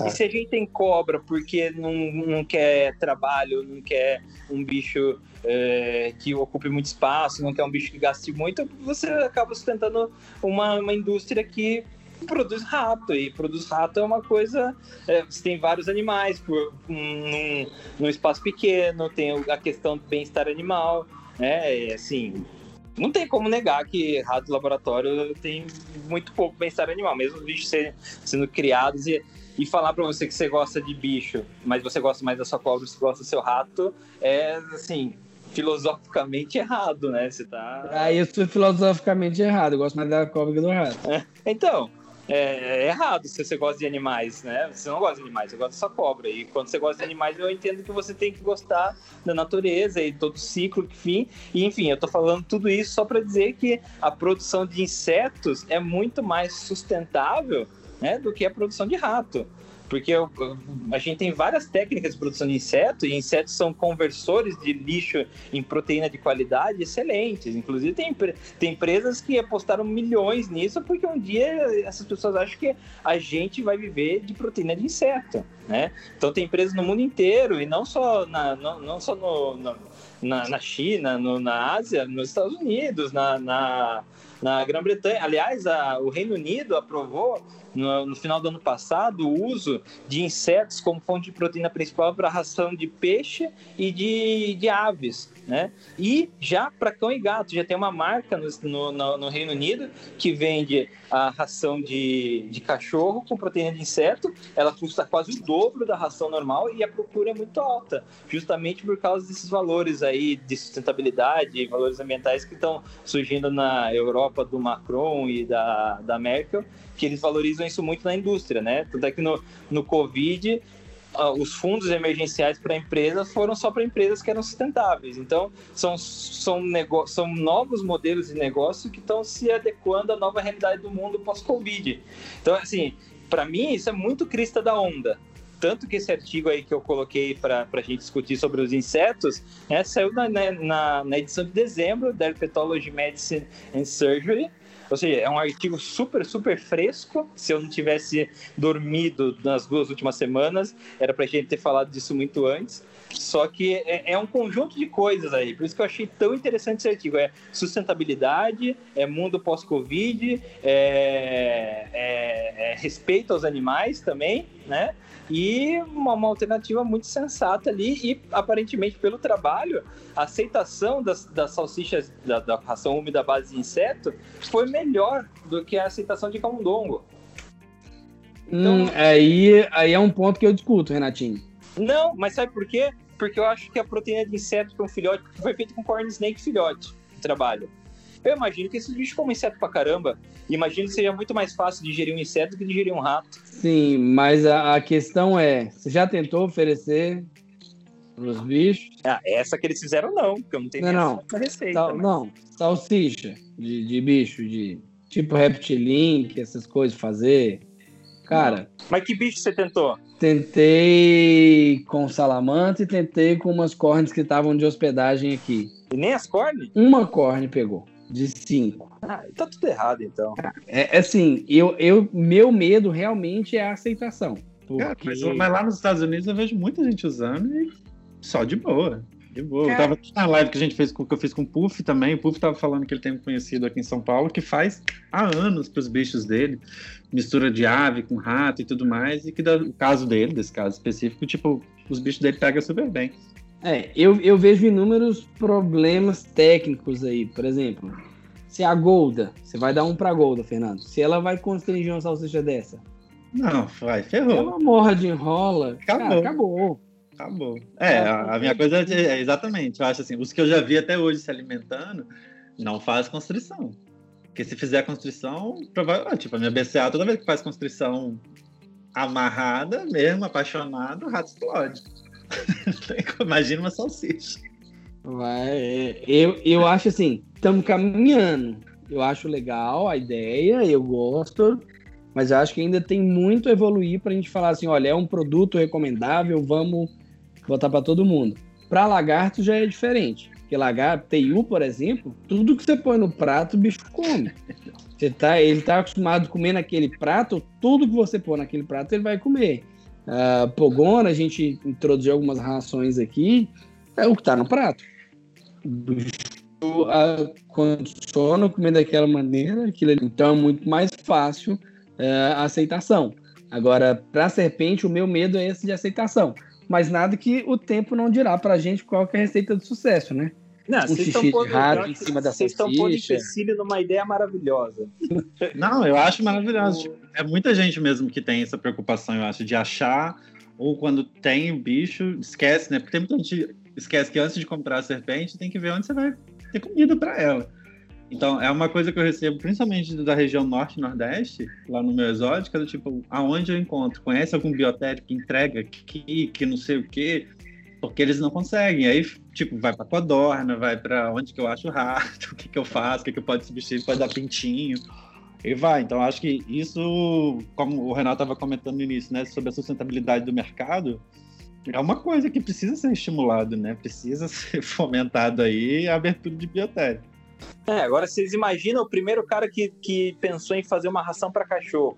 E se a gente tem cobra porque não, não quer trabalho, não quer um bicho é, que ocupe muito espaço, não quer um bicho que gaste muito, você acaba sustentando uma, uma indústria que produz rato, e produz rato é uma coisa. É, você tem vários animais por, num, num espaço pequeno, tem a questão do bem-estar animal, né? assim, não tem como negar que rato de laboratório tem muito pouco bem-estar animal, mesmo os bichos sendo, sendo criados e, e falar para você que você gosta de bicho, mas você gosta mais da sua cobra, você gosta do seu rato, é assim, filosoficamente errado, né? Você tá. Aí eu sou filosoficamente errado, eu gosto mais da cobra que do rato. É, então, é, é, errado se você gosta de animais, né? Você não gosta de animais, você gosta só cobra. E quando você gosta de animais, eu entendo que você tem que gostar da natureza e todo o ciclo, enfim. E enfim, eu tô falando tudo isso só para dizer que a produção de insetos é muito mais sustentável né, do que a produção de rato. Porque eu, a gente tem várias técnicas de produção de inseto, e insetos são conversores de lixo em proteína de qualidade excelentes. Inclusive, tem, tem empresas que apostaram milhões nisso, porque um dia essas pessoas acham que a gente vai viver de proteína de inseto. Né? Então, tem empresas no mundo inteiro, e não só, na, não, não só no, no na, na, China, no, na Ásia, nos Estados Unidos, na, na, na Grã-Bretanha. Aliás, a, o Reino Unido aprovou no, no, final do ano passado o uso de insetos como fonte de proteína principal para ração de peixe e de, de aves. Né? E já para cão e gato, já tem uma marca no, no, no, Reino Unido que vende a ração de, de cachorro com proteína de inseto. Ela custa quase o dobro da ração normal e a procura é muito alta, justamente por causa desses valores aí de sustentabilidade, valores ambientais que estão surgindo na Europa do Macron e da, da Merkel que eles valorizam isso muito na indústria, né? Tanto é que no, no Covid, os fundos emergenciais para empresas foram só para empresas que eram sustentáveis. Então, são, são, são novos modelos de negócio que estão se adequando à nova realidade do mundo pós-Covid. Então, assim, para mim, isso é muito crista da onda. Tanto que esse artigo aí que eu coloquei para a gente discutir sobre os insetos né, saiu na, na, na edição de dezembro da Herpetology Medicine and Surgery, ou seja, é um artigo super, super fresco. Se eu não tivesse dormido nas duas últimas semanas, era para a gente ter falado disso muito antes. Só que é, é, um conjunto de coisas aí. Por isso que eu achei tão interessante esse artigo. É sustentabilidade, é mundo pós-Covid, é, é, é respeito aos animais também, né? E uma, uma, alternativa muito sensata ali e aparentemente pelo trabalho a aceitação das, das salsichas da, da ração úmida base de inseto foi melhor do que a aceitação de camundongo. Então, hum, aí, aí é um ponto que eu discuto, Renatinho. Não, mas sabe por quê? Porque eu acho que a proteína de inseto para um filhote foi feita com corn snake filhote, o trabalho. Eu imagino que esses bichos comem inseto pra caramba. Imagino que seja muito mais fácil digerir um inseto do que digerir um rato. Sim, mas a, a questão é: você já tentou oferecer pros bichos? Ah, essa que eles fizeram não, porque eu não tenho não, não. receita. Sal, não, salsicha de, de bicho, de tipo reptilink, essas coisas, fazer. Cara. Mas que bicho você tentou? Tentei com salamandra e tentei com umas cornes que estavam de hospedagem aqui. E nem as cornes? Uma corne pegou de 5. Ah, tá tudo errado, então. É, é assim, eu, eu, meu medo realmente é a aceitação. Porque... Cara, mas, mas, lá nos Estados Unidos eu vejo muita gente usando e só de boa. De boa. Eu tava na live que a gente fez que eu fiz com o Puff também. O Puff tava falando que ele tem um conhecido aqui em São Paulo que faz há anos pros bichos dele, mistura de ave com rato e tudo mais, e que o caso dele, desse caso específico, tipo, os bichos dele pegam super bem. É, eu, eu vejo inúmeros problemas técnicos aí. Por exemplo, se a Golda, você vai dar um pra Golda, Fernando, se ela vai constranger uma salsicha dessa. Não, vai, ferrou. Ela morra de enrola. Acabou. Cara, acabou. Acabou. É, a, a minha coisa é, é, exatamente, eu acho assim, os que eu já vi até hoje se alimentando, não faz constrição. Porque se fizer constrição, provavelmente, tipo, a minha BCA, toda vez que faz constrição amarrada, mesmo, apaixonado, o rato explode. Imagina uma salsicha. Vai, eu, eu acho assim, estamos caminhando. Eu acho legal a ideia, eu gosto, mas eu acho que ainda tem muito a evoluir para a gente falar assim, olha, é um produto recomendável, vamos botar para todo mundo. Para lagarto já é diferente. Porque lagarto, TU, por exemplo, tudo que você põe no prato, o bicho come. Você tá, ele está acostumado a comer naquele prato, tudo que você pôr naquele prato, ele vai comer. Uh, pogona, a gente introduziu algumas rações aqui, é o que está no prato. O bicho condiciona comer daquela maneira, aquilo ali. então é muito mais fácil uh, a aceitação. Agora, para a serpente, o meu medo é esse de aceitação mas nada que o tempo não dirá pra gente qual é a receita do sucesso, né? Não, um xixi de rato em cima da Vocês estão pondo empecilho numa ideia maravilhosa. Não, eu acho maravilhoso. É muita gente mesmo que tem essa preocupação, eu acho, de achar, ou quando tem o bicho, esquece, né? Porque tem muita gente esquece que antes de comprar a serpente, tem que ver onde você vai ter comida para ela. Então, é uma coisa que eu recebo, principalmente da região norte e nordeste, lá no meu exótico, é do tipo, aonde eu encontro? Conhece algum biotério que entrega aqui, que não sei o quê? Porque eles não conseguem. Aí, tipo, vai para codorna, vai para onde que eu acho rato, o que que eu faço, o que que eu posso substituir, pode dar pintinho. E vai. Então, acho que isso, como o Renato estava comentando no início, né, sobre a sustentabilidade do mercado, é uma coisa que precisa ser estimulado, né? Precisa ser fomentado aí a abertura de biotério. É, agora vocês imaginam o primeiro cara que, que pensou em fazer uma ração para cachorro.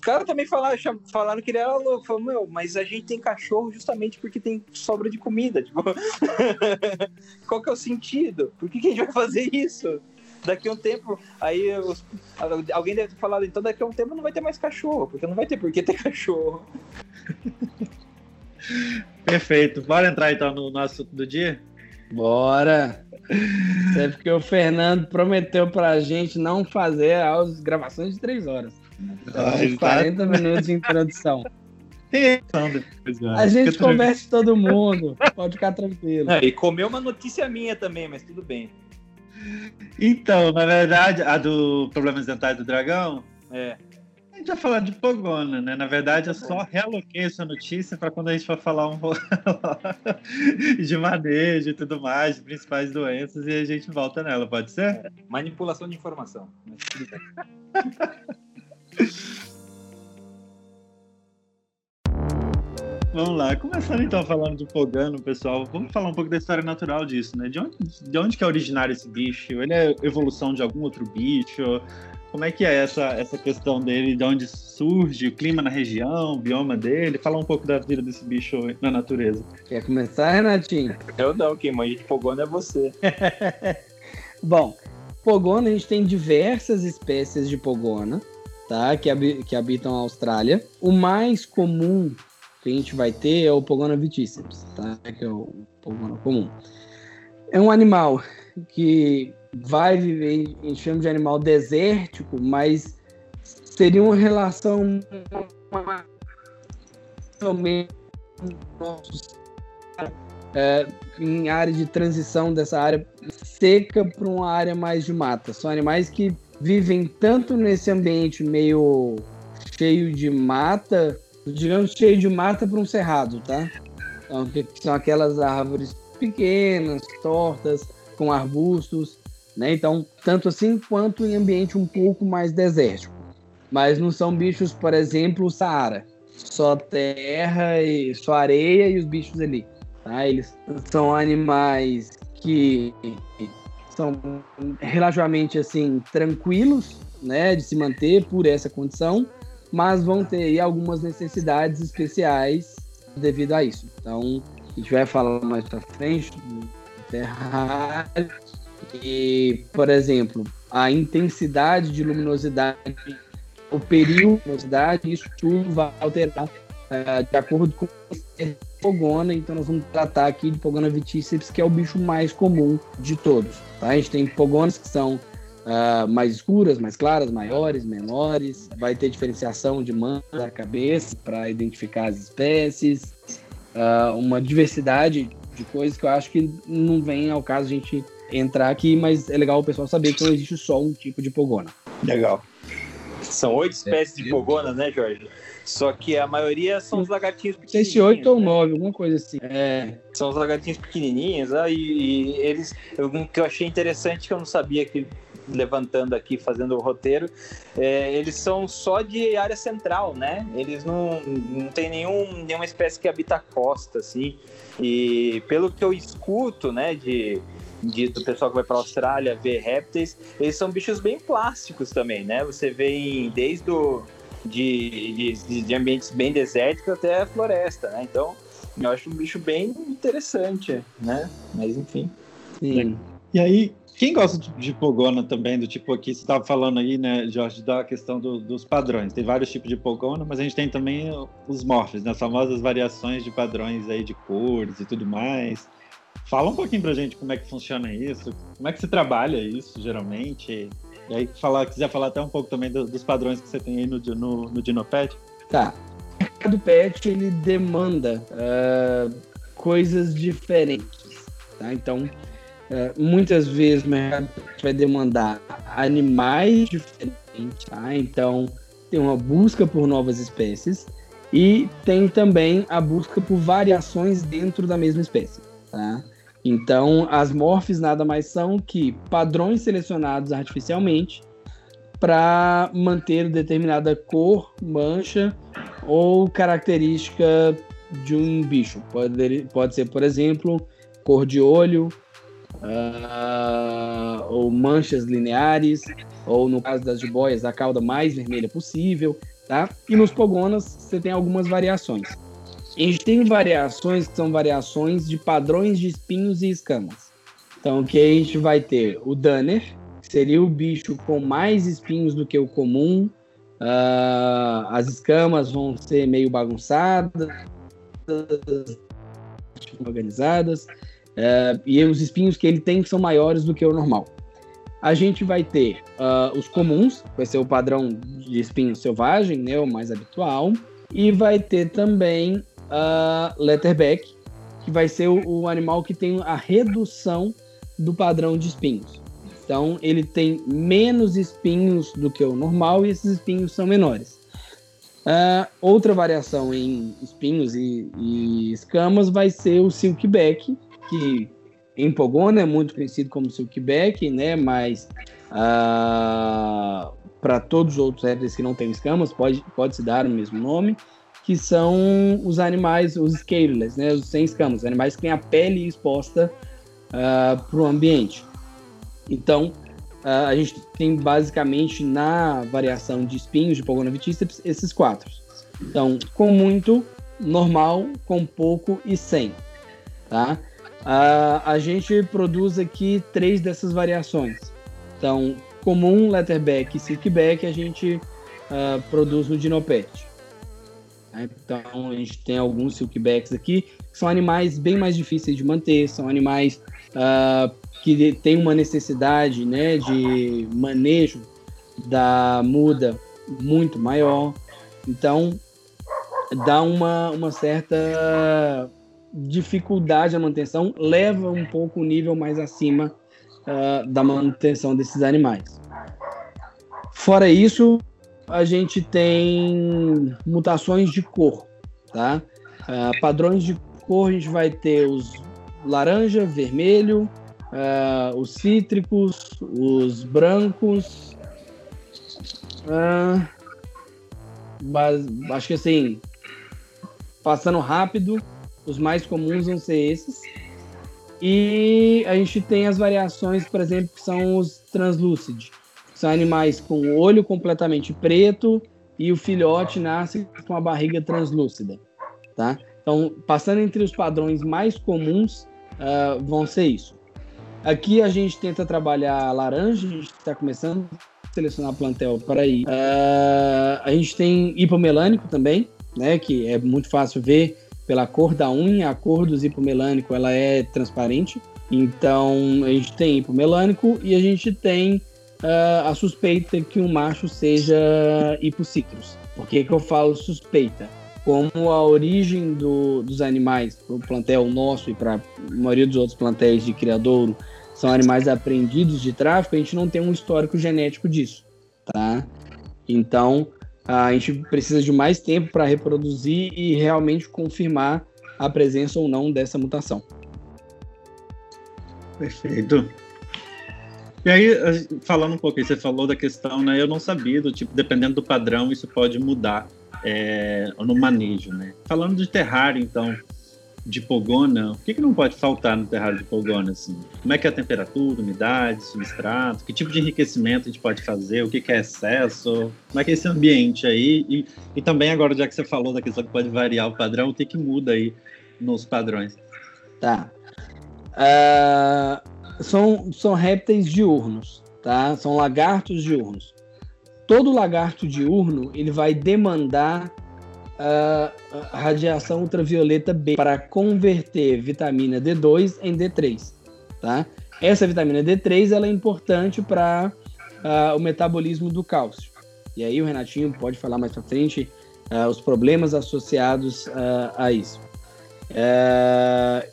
Os caras também falaram, falaram que ele era louco. Falaram, meu, mas a gente tem cachorro justamente porque tem sobra de comida. Tipo, qual que é o sentido? Por que, que a gente vai fazer isso? Daqui a um tempo, aí os, alguém deve ter falado, então daqui a um tempo não vai ter mais cachorro, porque não vai ter por que ter cachorro. Perfeito. Bora entrar então no nosso do dia? Bora! É porque o Fernando prometeu pra gente não fazer as gravações de três horas. Então, 40 tá... minutos de introdução. A gente conversa todo mundo, pode ficar tranquilo. É, e comeu uma notícia minha também, mas tudo bem. Então, na verdade, a do Problemas Dentais do Dragão, é gente vai falar de Pogona, né? Na verdade, eu só realoquei essa notícia para quando a gente for falar um pouco de manejo e tudo mais, de principais doenças, e a gente volta nela, pode ser? É, manipulação de informação. Vamos lá, começando então falando de Pogano, pessoal, vamos falar um pouco da história natural disso, né? De onde, de onde que é originário esse bicho? Ele é evolução de algum outro bicho? Como é que é essa, essa questão dele, de onde surge, o clima na região, o bioma dele? Fala um pouco da vida desse bicho na natureza. Quer começar, Renatinho? Eu não, quem manja de pogona é você. Bom, pogona, a gente tem diversas espécies de pogona, tá? Que, hab que habitam a Austrália. O mais comum que a gente vai ter é o pogona vitíceps, tá? Que é o pogona comum. É um animal que vai viver, a gente chama de animal desértico, mas seria uma relação é, em área de transição dessa área seca para uma área mais de mata. São animais que vivem tanto nesse ambiente meio cheio de mata, digamos cheio de mata para um cerrado, tá? Então, que são aquelas árvores pequenas, tortas, com arbustos, né? Então, tanto assim quanto em ambiente um pouco mais desértico. Mas não são bichos, por exemplo, o Saara. Só terra e só areia e os bichos ali. Tá? Eles são animais que são relativamente assim tranquilos, né, de se manter por essa condição, mas vão ter algumas necessidades especiais devido a isso. Então, a gente vai falar mais para frente do terrário e, por exemplo, a intensidade de luminosidade, o período de luminosidade, isso tudo vai alterar uh, de acordo com pogona. Então, nós vamos tratar aqui de pogona vitíceps, que é o bicho mais comum de todos. Tá? A gente tem pogonas que são Uh, mais escuras, mais claras, maiores, menores. Vai ter diferenciação de mancha da cabeça para identificar as espécies. Uh, uma diversidade de coisas que eu acho que não vem ao caso a gente entrar aqui, mas é legal o pessoal saber que não existe só um tipo de pogona. Legal. São oito espécies de hipogonas, né, Jorge? Só que a maioria são os lagartinhos Não sei pequenininhos. se oito ou né? nove, alguma coisa assim. É, São os lagartinhos pequenininhos, né? e, e eles. O que eu achei interessante, que eu não sabia que levantando aqui, fazendo o roteiro, é, eles são só de área central, né? Eles não, não tem nenhum, nenhuma espécie que habita a costa, assim. E pelo que eu escuto, né, de, de- do pessoal que vai para a Austrália ver répteis, eles são bichos bem plásticos também, né? Você vê em, desde o, de, de, de ambientes bem desérticos até a floresta, né? Então, eu acho um bicho bem interessante, né? Mas enfim. sim. E aí, quem gosta de, de pogona também, do tipo aqui, você estava falando aí, né, Jorge, da questão do- dos padrões. Tem vários tipos de pogona, mas a gente tem também os morphs, né, as famosas variações de padrões aí de cores e tudo mais. Fala um pouquinho pra gente como é que funciona isso, como é que se trabalha isso, geralmente. E aí, falar, quiser falar até um pouco também do- dos padrões que você tem aí no, no, no Dinopet. Tá. O mercado pet ele demanda ah, coisas diferentes, tá? Então, ah, muitas vezes o mercado pet vai demandar animais diferentes, tá? Então, tem uma busca por novas espécies e tem também a busca por variações dentro da mesma espécie, tá? Então, as morphs nada mais são que padrões selecionados artificialmente para manter determinada cor, mancha ou característica de um bicho. Pode, pode ser, por exemplo, cor de olho, ah, ou manchas lineares, ou no caso das jiboias, a cauda mais vermelha possível, tá? E nos pogonas você tem algumas variações. A gente tem variações que são variações de padrões de espinhos e escamas. Então, que a gente vai ter? O Danner, que seria o bicho com mais espinhos do que o comum, ah, as escamas vão ser meio bagunçadas, organizadas, eh, e os espinhos que ele tem são maiores do que o normal. A gente vai ter ah, os comuns, vai ser o padrão de espinho selvagem, né, o mais habitual, e vai ter também a letterback, que vai ser o, o animal que tem a redução do padrão de espinhos. Então, ele tem menos espinhos do que o normal e esses espinhos são menores. Ah, outra variação em espinhos e, e escamas vai ser o silkback, que em Pogona é muito conhecido como silkback, né? Mas para todos os outros répteis que não têm escamas, pode, pode se dar o mesmo nome, que são os animais, os scaleless, né? Os sem escamas, os animais que têm a pele exposta para o ambiente. Então, ah, a gente tem basicamente na variação de espinhos de Pogona viticeps esses quatro. Então, com muito, normal, com pouco e sem. Tá? Ah, a gente produz aqui três dessas variações. Então, comum, letterback e silkback a gente ah, produz no Dinopet. Tá? Então, a gente tem alguns silkbacks aqui, que são animais bem mais difíceis de manter, são animais ah, que têm uma necessidade né, de manejo da muda muito maior. Então, dá uma, uma certa dificuldade na manutenção, leva um pouco o nível mais acima ah, da manutenção desses animais. Fora isso, a gente tem mutações de cor, tá? Ah, padrões de cor, a gente vai ter os laranja, vermelho, ah, os cítricos, os brancos. mas, acho que assim, passando rápido, os mais comuns vão ser esses. E a gente tem as variações, por exemplo, que são os translúcidos. São animais com o olho completamente preto e o filhote nasce com a barriga translúcida, tá? Então, passando entre os padrões mais comuns, ah, vão ser isso. Aqui a gente tenta trabalhar laranja, a gente está começando a selecionar plantel para aí. Ah, a gente tem hipomelânico também, né? Que é muito fácil ver pela cor da unha, a cor do hipomelânico ela é transparente. Então a gente tem hipomelânico e a gente tem ah, a suspeita que um macho seja hipociclus. Por que, que eu falo suspeita? Como a origem do- dos animais, para o plantel nosso e para a maioria dos outros plantéis de criadouro, são animais apreendidos de tráfico, a gente não tem um histórico genético disso, tá? Então, a gente precisa de mais tempo para reproduzir e realmente confirmar a presença ou não dessa mutação. Perfeito. E aí, falando um pouquinho, você falou da questão, né? Eu não sabia do tipo, dependendo do padrão, isso pode mudar é, no manejo, né? Falando de terrário, então, de pogona, o que, que não pode faltar no terrário de pogona, assim? Como é que é a temperatura, umidade, substrato? Que tipo de enriquecimento a gente pode fazer? O que, que é excesso? Como é que é esse ambiente aí? E, e também agora, já que você falou da questão que pode variar o padrão, o que, que muda aí nos padrões? Tá. Uh, são, são répteis diurnos, tá? São lagartos diurnos. Todo lagarto diurno, ele vai demandar a radiação ultravioleta B para converter vitamina D2 em D3, tá? Essa vitamina D3 ela é importante para uh, o metabolismo do cálcio. E aí o Renatinho pode falar mais para frente uh, os problemas associados uh, a isso.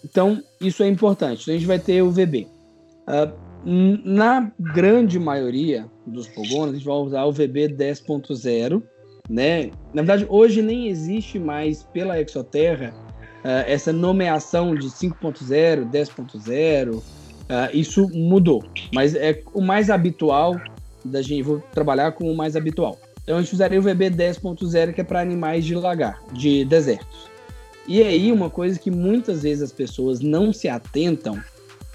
então isso é importante. Então a gente vai ter o VB. Na grande maioria dos pogonos a gente vai usar o VB 10.0 né? Na verdade, hoje nem existe mais pela Exoterra uh, essa nomeação de 5.0, 10.0. Uh, isso mudou, mas é o mais habitual da gente. Vou trabalhar com o mais habitual. Então a gente usaria o VB 10.0 que é para animais de lagar, de desertos. E aí uma coisa que muitas vezes as pessoas não se atentam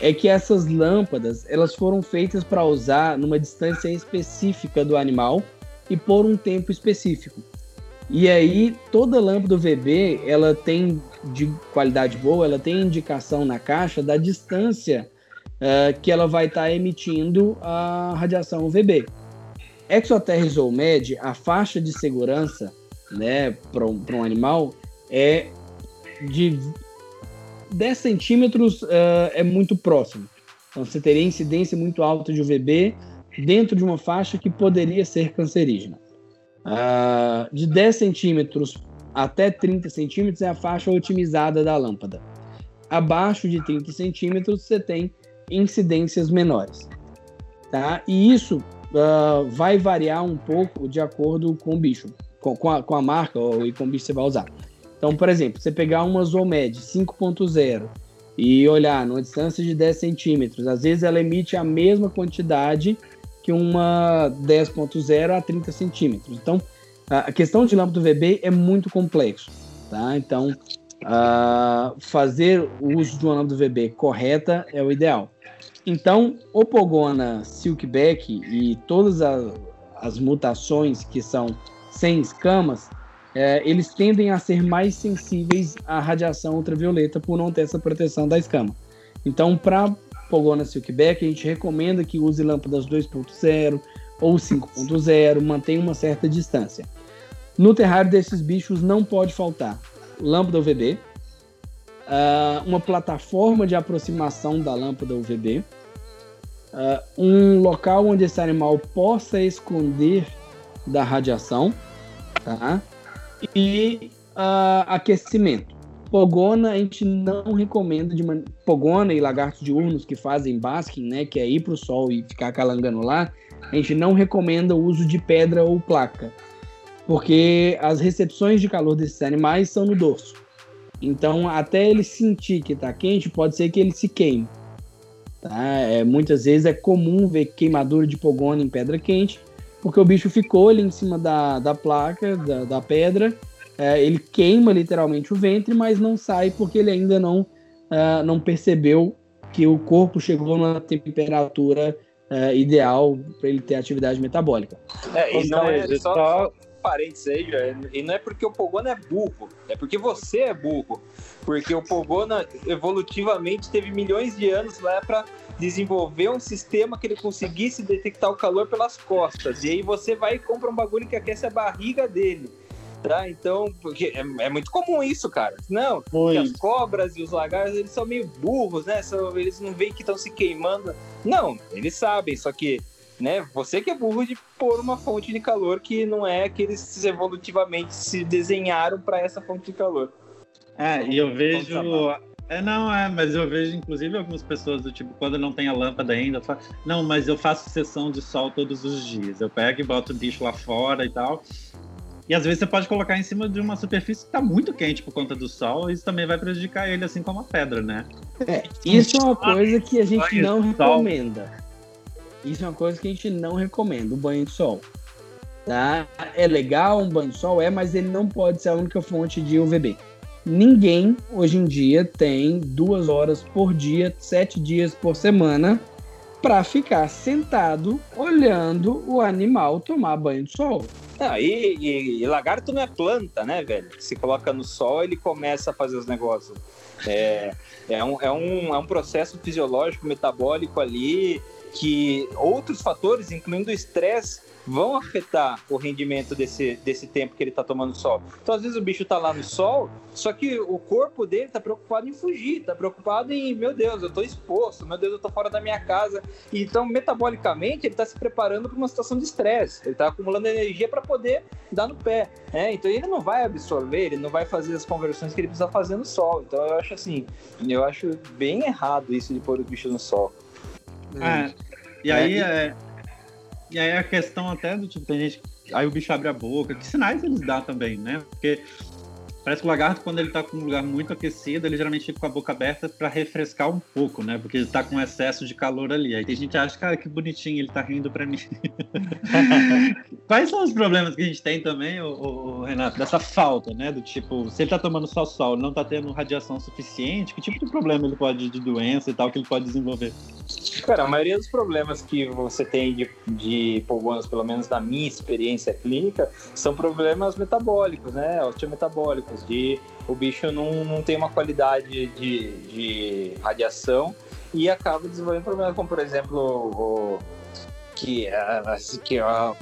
é que essas lâmpadas elas foram feitas para usar numa distância específica do animal e por um tempo específico. E aí toda lâmpada VB ela tem de qualidade boa, ela tem indicação na caixa da distância uh, que ela vai estar tá emitindo a radiação UVB. Exoterres ou MED, a faixa de segurança né, para um, um animal é de 10 centímetros uh, é muito próximo. Então você teria incidência muito alta de UVB dentro de uma faixa que poderia ser cancerígena. Uh, de 10 centímetros até 30 centímetros é a faixa otimizada da lâmpada. Abaixo de 30 centímetros você tem incidências menores. Tá? E isso uh, vai variar um pouco de acordo com o bicho, com, com, a, com a marca ou, e com o bicho que você vai usar. Então, por exemplo, você pegar uma Zomed 5.0 e olhar numa distância de 10 centímetros, às vezes ela emite a mesma quantidade que uma 10.0 a 30 centímetros. Então, a questão de lâmpada VB é muito complexo, tá? Então, uh, fazer o uso de uma lâmpada VB correta é o ideal. Então, o Pogona Silkback e todas as, as mutações que são sem escamas, é, eles tendem a ser mais sensíveis à radiação ultravioleta por não ter essa proteção da escama. Então, para Pogona Silkback, a gente recomenda que use lâmpadas 2.0 ou 5.0, mantenha uma certa distância. No terrário desses bichos não pode faltar lâmpada UVB, ah, uma plataforma de aproximação da lâmpada UVB, ah, um local onde esse animal possa esconder da radiação, tá? E uh, aquecimento. Pogona a gente não recomenda de man... Pogona e lagartos diurnos que fazem basking, né, que é ir para o sol e ficar calangando lá, a gente não recomenda o uso de pedra ou placa, porque as recepções de calor desses animais são no dorso. Então, até ele sentir que está quente, pode ser que ele se queime. Tá? É, muitas vezes é comum ver queimadura de pogona em pedra quente, porque o bicho ficou ali em cima da, da placa, da, da pedra, é, ele queima literalmente o ventre, mas não sai porque ele ainda não, uh, não percebeu que o corpo chegou na temperatura uh, ideal para ele ter atividade metabólica. É, e não é só, só parênteses aí, e não é porque o Pogona é burro, é porque você é burro. Porque o Pogona evolutivamente teve milhões de anos lá para desenvolver um sistema que ele conseguisse detectar o calor pelas costas. E aí você vai e compra um bagulho que aquece a barriga dele. Tá? Então, porque é, é, muito comum isso, cara. Não, as cobras e os lagartos, eles são meio burros, né? São, eles não veem que estão se queimando. Não, eles sabem, só que, né, você que é burro de pôr uma fonte de calor que não é que eles evolutivamente se desenharam para essa fonte de calor. É, e eu vejo É, não, é, mas eu vejo inclusive algumas pessoas do tipo, quando não tem a lâmpada ainda, falo, não, mas eu faço sessão de sol todos os dias. Eu pego e boto o bicho lá fora e tal. E às vezes você pode colocar em cima de uma superfície que está muito quente por conta do sol, e isso também vai prejudicar ele, assim como a pedra, né? É, isso é uma coisa que a gente não recomenda. Isso é uma coisa que a gente não recomenda, o banho de sol. Tá? É legal um banho de sol, é, mas ele não pode ser a única fonte de UVB. Ninguém hoje em dia tem duas horas por dia, sete dias por semana, para ficar sentado olhando o animal tomar banho de sol. Não, e, e, e, lagarto não é planta, né, velho? Se coloca no sol, ele começa a fazer os negócios. É, é, um, é, um, é um processo fisiológico, metabólico ali, que outros fatores, incluindo o estresse, vão afetar o rendimento desse, desse tempo que ele está tomando sol. Então, às vezes, o bicho está lá no sol, só que o corpo dele está preocupado em fugir, está preocupado em, meu Deus, eu estou exposto, meu Deus, eu estou fora da minha casa. Então, metabolicamente, ele está se preparando para uma situação de estresse, ele está acumulando energia para poder dar no pé. Né? Então, ele não vai absorver, ele não vai fazer as conversões que ele precisa fazer no sol. Então, eu acho assim, eu acho bem errado isso de pôr o bicho no sol. É, e aí, é, é e aí a questão até do tipo, tem gente. Aí o bicho abre a boca. Que sinais eles dão também, né? Porque Parece que o lagarto, quando ele está com um lugar muito aquecido, ele geralmente fica com a boca aberta para refrescar um pouco, né? Porque ele está com excesso de calor ali. Aí tem gente que acha, cara, que bonitinho, ele está rindo para mim. Quais são os problemas que a gente tem também, o, o, Renato, dessa falta, né? Do tipo, se ele está tomando só sol, não está tendo radiação suficiente, que tipo de problema ele pode, de doença e tal, que ele pode desenvolver? Cara, a maioria dos problemas que você tem de, de polvonas, pelo menos na minha experiência clínica, são problemas metabólicos, né? De o bicho não, não tem uma qualidade de, de radiação e acaba desenvolvendo problemas como, por exemplo, o, que, que a,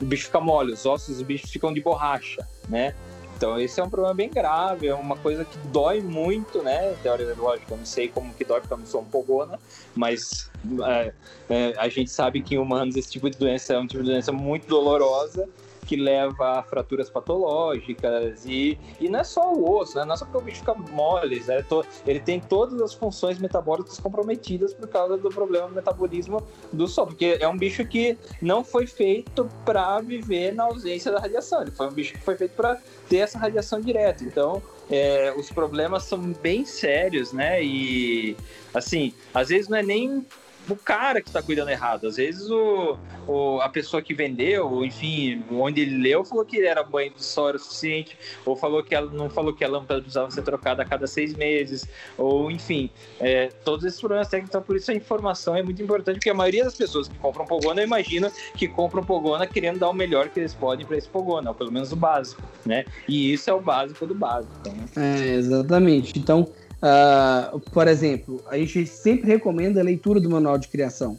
o bicho fica mole, os ossos do bicho ficam de borracha, né? Então esse é um problema bem grave, é uma coisa que dói muito, né? Teoria lógica, eu não sei como que dói porque eu não sou um pogona, mas é, é, a gente sabe que em humanos esse tipo de doença é um tipo de doença muito dolorosa que leva a fraturas patológicas e, e não é só o osso, né? não é só porque o bicho fica mole, né? ele tem todas as funções metabólicas comprometidas por causa do problema do metabolismo do sol, porque é um bicho que não foi feito para viver na ausência da radiação, ele foi um bicho que foi feito para ter essa radiação direta, então é, os problemas são bem sérios, né? E assim, às vezes não é nem o cara que está cuidando errado. Às vezes o, o, a pessoa que vendeu, enfim, onde ele leu, falou que era banho de sol era suficiente, ou falou que ela não falou que a lâmpada precisava ser trocada a cada seis meses, ou enfim, é, todos esses problemas técnicos. Então, por isso a informação é muito importante, porque a maioria das pessoas que compram Pogona, eu imagino que compram Pogona querendo dar o melhor que eles podem para esse Pogona, ou pelo menos o básico, né? E isso é o básico do básico. Né? É, exatamente. Então, Uh, por exemplo, a gente sempre recomenda a leitura do manual de criação.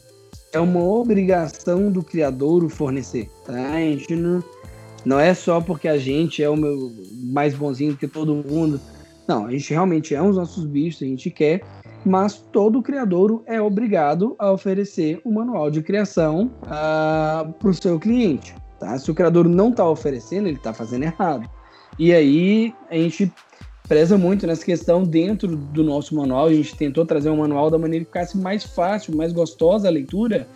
É uma obrigação do criador o fornecer. Tá? A gente não, não é só porque a gente é o meu mais bonzinho que todo mundo. Não, a gente realmente é os nossos bichos, a gente quer, mas todo criador é obrigado a oferecer o um manual de criação uh, ah, para o seu cliente. Tá? Se o criador não está oferecendo, ele está fazendo errado. E aí a gente preza muito nessa questão dentro do nosso manual. A gente tentou trazer um manual da maneira que ficasse mais fácil, mais gostosa a leitura.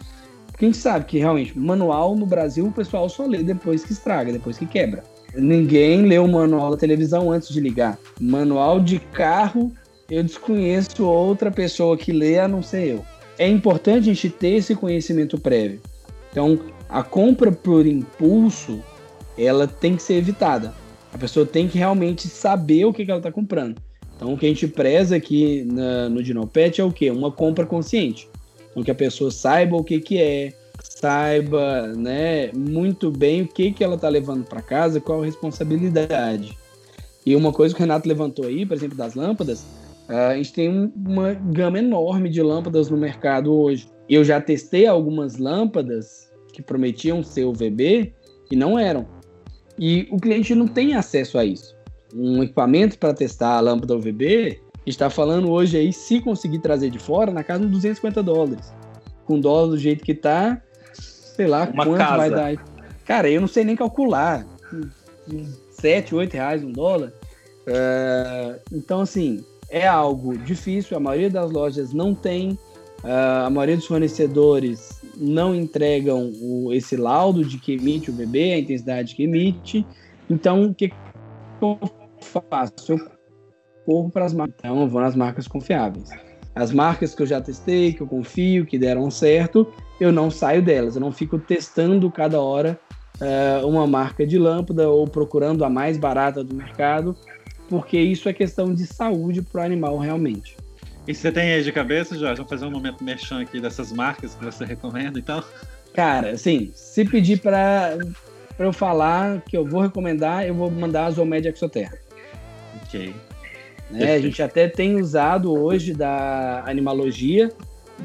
Porque a gente sabe que realmente, manual no Brasil o pessoal só lê depois que estraga, depois que quebra. Ninguém lê o manual da televisão antes de ligar. Manual de carro, eu desconheço outra pessoa que lê a não ser eu. É importante a gente ter esse conhecimento prévio. Então, a compra por impulso, ela tem que ser evitada. A pessoa tem que realmente saber o que, que ela está comprando. Então, o que a gente preza aqui na, no Dinopet é o quê? Uma compra consciente. Então, que a pessoa saiba o que, que é, saiba né, muito bem o que, que ela está levando para casa, qual a responsabilidade. E uma coisa que o Renato levantou aí, por exemplo, das lâmpadas, a gente tem uma gama enorme de lâmpadas no mercado hoje. Eu já testei algumas lâmpadas que prometiam ser UVB e não eram. E o cliente não tem acesso a isso. Um equipamento para testar a lâmpada UVB está falando hoje aí, se conseguir trazer de fora, na casa de 250 dólares. Com dólar do jeito que tá, sei lá Uma quanto casa. vai dar. Cara, eu não sei nem calcular. 7, 8 reais um dólar. Uh, então, assim, é algo difícil, a maioria das lojas não tem, uh, a maioria dos fornecedores não entregam o, esse laudo de que emite o bebê, a intensidade que emite. Então, o que eu faço? Eu corro para as marcas, então eu vou nas marcas confiáveis. As marcas que eu já testei, que eu confio, que deram certo, eu não saio delas. Eu não fico testando cada hora uh, uma marca de lâmpada ou procurando a mais barata do mercado, porque isso é questão de saúde para o animal realmente. E você tem aí de cabeça, Jorge? Vamos fazer um momento merchan aqui dessas marcas que você recomenda, então? Cara, assim, se pedir para eu falar que eu vou recomendar, eu vou mandar a Zoomed Exoterra. Ok. Né? A gente até tem usado hoje da Animalogia,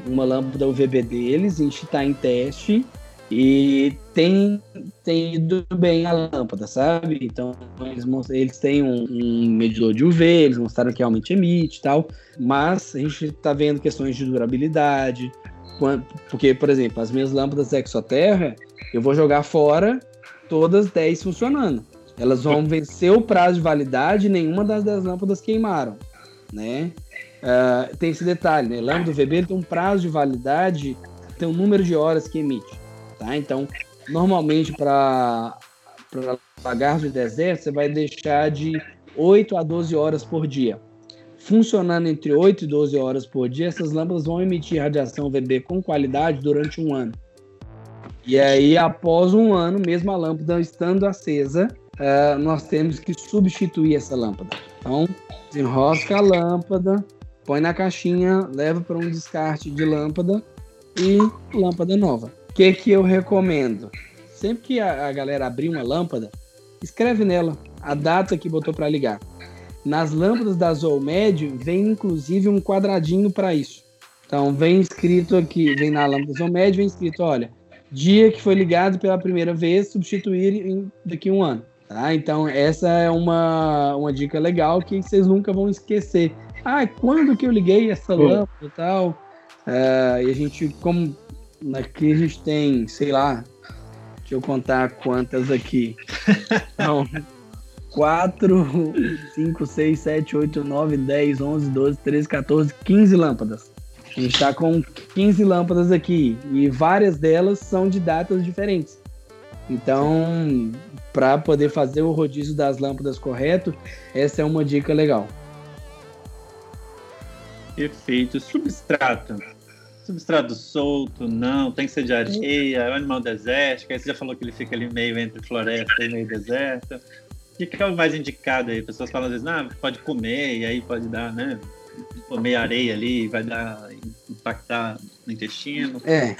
uma lâmpada UVB deles, a gente está em teste e tem, tem ido bem a lâmpada, sabe? Então, eles, eles têm um, um, medidor de UV, eles mostraram que realmente emite e tal, mas a gente está vendo questões de durabilidade, porque, por exemplo, as minhas lâmpadas Exoterra, eu vou jogar fora todas 10 funcionando. Elas vão vencer o prazo de validade e nenhuma das 10 lâmpadas queimaram, né? Uh, tem esse detalhe, né? Lâmpada VB tem um prazo de validade, tem um número de horas que emite. Tá? Então, normalmente para lagarto de deserto, você vai deixar de 8 a 12 horas por dia. Funcionando entre 8 e 12 horas por dia, essas lâmpadas vão emitir radiação VB com qualidade durante um ano. E aí, após um ano, mesmo a lâmpada estando acesa, uh, nós temos que substituir essa lâmpada. Então, desenrosca a lâmpada, põe na caixinha, leva para um descarte de lâmpada e lâmpada nova que que eu recomendo? Sempre que a, a galera abrir uma lâmpada, escreve nela a data que botou para ligar. Nas lâmpadas da Zolmed vem inclusive um quadradinho para isso. Então vem escrito aqui, vem na lâmpada Zolmed, vem escrito, olha, dia que foi ligado pela primeira vez, substituir em, daqui a um ano. Tá? Então essa é uma, uma dica legal que vocês nunca vão esquecer. Ah, quando que eu liguei essa lâmpada e tal? Uh, e a gente, como Aqui a gente tem, sei lá, deixa eu contar quantas aqui. Não. 4, 5, 6, 7, 8, 9, 10, 11, 12, 13, 14, 15 lâmpadas. A gente está com 15 lâmpadas aqui e várias delas são de datas diferentes. Então, para poder fazer o rodízio das lâmpadas correto, essa é uma dica legal. Perfeito. Substrato substrato solto, não, tem que ser de areia, é um animal desértico, aí você já falou que ele fica ali meio entre floresta e meio deserto. O que é o mais indicado aí? Pessoas falam às vezes, ah, pode comer, e aí pode dar, né? Comer areia ali, vai dar, impactar no intestino. É.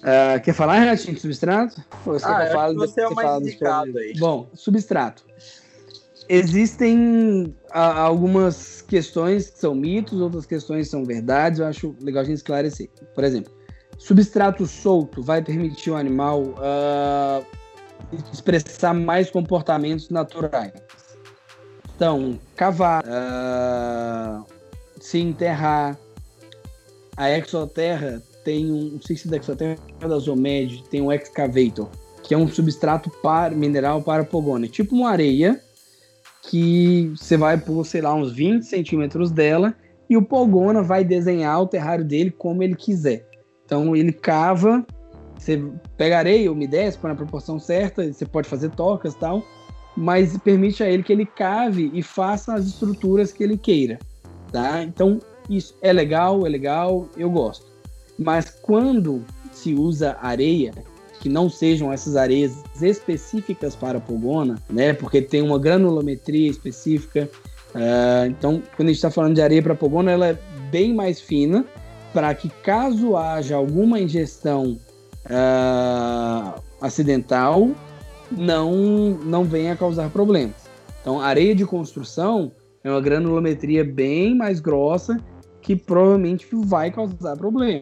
Uh, quer falar, Renatinho, de substrato? Você ah, fala, você é o mais indicado aí. Bom, substrato existem a, algumas questões que são mitos, outras questões são verdades. Eu acho legal a gente esclarecer. Por exemplo, substrato solto vai permitir o animal uh, expressar mais comportamentos naturais. Então, cavar, uh, se enterrar. A Exoterra tem um, não sei se da Exoterra da Zomed, tem um excavator, que é um substrato para, mineral para pogone, tipo uma areia, que você vai por, sei lá, uns 20 centímetros dela e o Pogona vai desenhar o terrário dele como ele quiser. Então ele cava, você pega areia, umedece, põe na proporção certa, você pode fazer tocas tal, mas permite a ele que ele cave e faça as estruturas que ele queira, tá? Então isso é legal, é legal, eu gosto. Mas quando se usa areia, que não sejam essas areias específicas para pogona, né? Porque tem uma granulometria específica. Uh, então, quando a gente está falando de areia para pogona, ela é bem mais fina para que caso haja alguma ingestão uh, acidental, não não venha causar problemas. Então, areia de construção é uma granulometria bem mais grossa que provavelmente vai causar problema.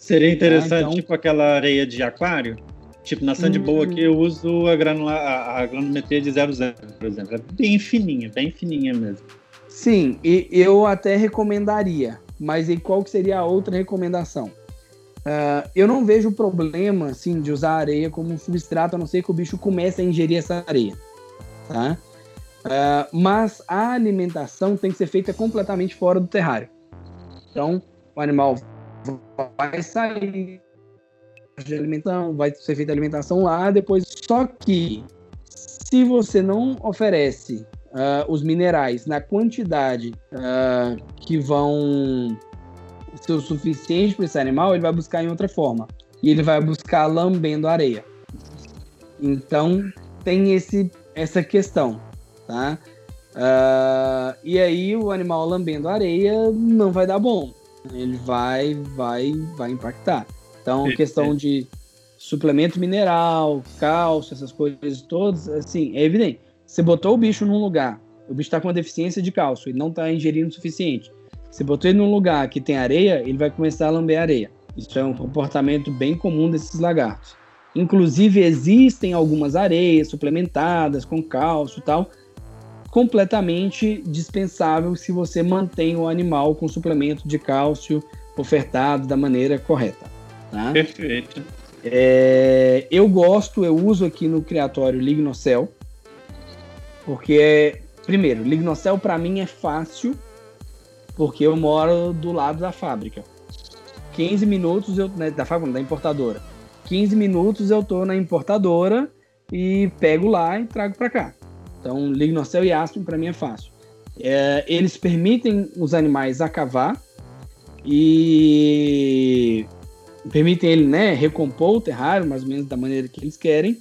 Seria interessante, ah, então... tipo aquela areia de aquário? Tipo, na Sandboa aqui eu uso a, granula, a, a granulometria de 00, por exemplo. É bem fininha, bem fininha mesmo. Sim, e eu até recomendaria. Mas e qual que seria a outra recomendação? Uh, eu não vejo problema, assim, de usar areia como um substrato, a não ser que o bicho comece a ingerir essa areia, tá? Uh, mas a alimentação tem que ser feita completamente fora do terrário. Então, o animal vai sair de alimentação, vai ser feita alimentação lá, depois. Só que se você não oferece uh, os minerais na quantidade uh, que vão ser o suficiente para esse animal, ele vai buscar em outra forma. E ele vai buscar lambendo areia. Então tem esse, essa questão tá? Uh, e aí o animal lambendo areia não vai dar bom. Ele vai, vai, vai impactar. Então, questão de suplemento mineral, cálcio, essas coisas todas, assim, é evidente. Você botou o bicho num lugar, o bicho está com uma deficiência de cálcio, ele não está ingerindo o suficiente. Você botou ele num lugar que tem areia, ele vai começar a lamber areia. Isso é um comportamento bem comum desses lagartos. Inclusive, existem algumas areias suplementadas com cálcio e tal, completamente dispensável se você mantém o animal com suplemento de cálcio ofertado da maneira correta. Tá? Perfeito. É, eu gosto, eu uso aqui no criatório Lignocel, porque, primeiro, Lignocel para mim é fácil, porque eu moro do lado da fábrica. 15 minutos eu, né, da fábrica, da importadora. 15 minutos eu tô na importadora e pego lá e trago para cá. Então, lignocel e aspen para mim é fácil. É, eles permitem os animais a cavar e permitem ele né, recompor o terrário, mais ou menos da maneira que eles querem.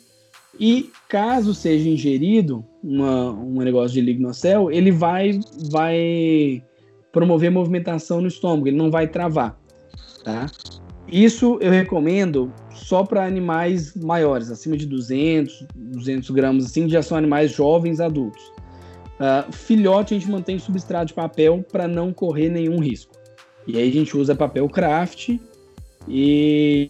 E caso seja ingerido uma, um negócio de lignocel, ele vai, vai promover movimentação no estômago, ele não vai travar. Tá? Isso eu recomendo só para animais maiores, acima de 200, 200 gramas, assim, já são animais jovens adultos. Uh, filhote a gente mantém substrato de papel para não correr nenhum risco. E aí a gente usa papel craft e,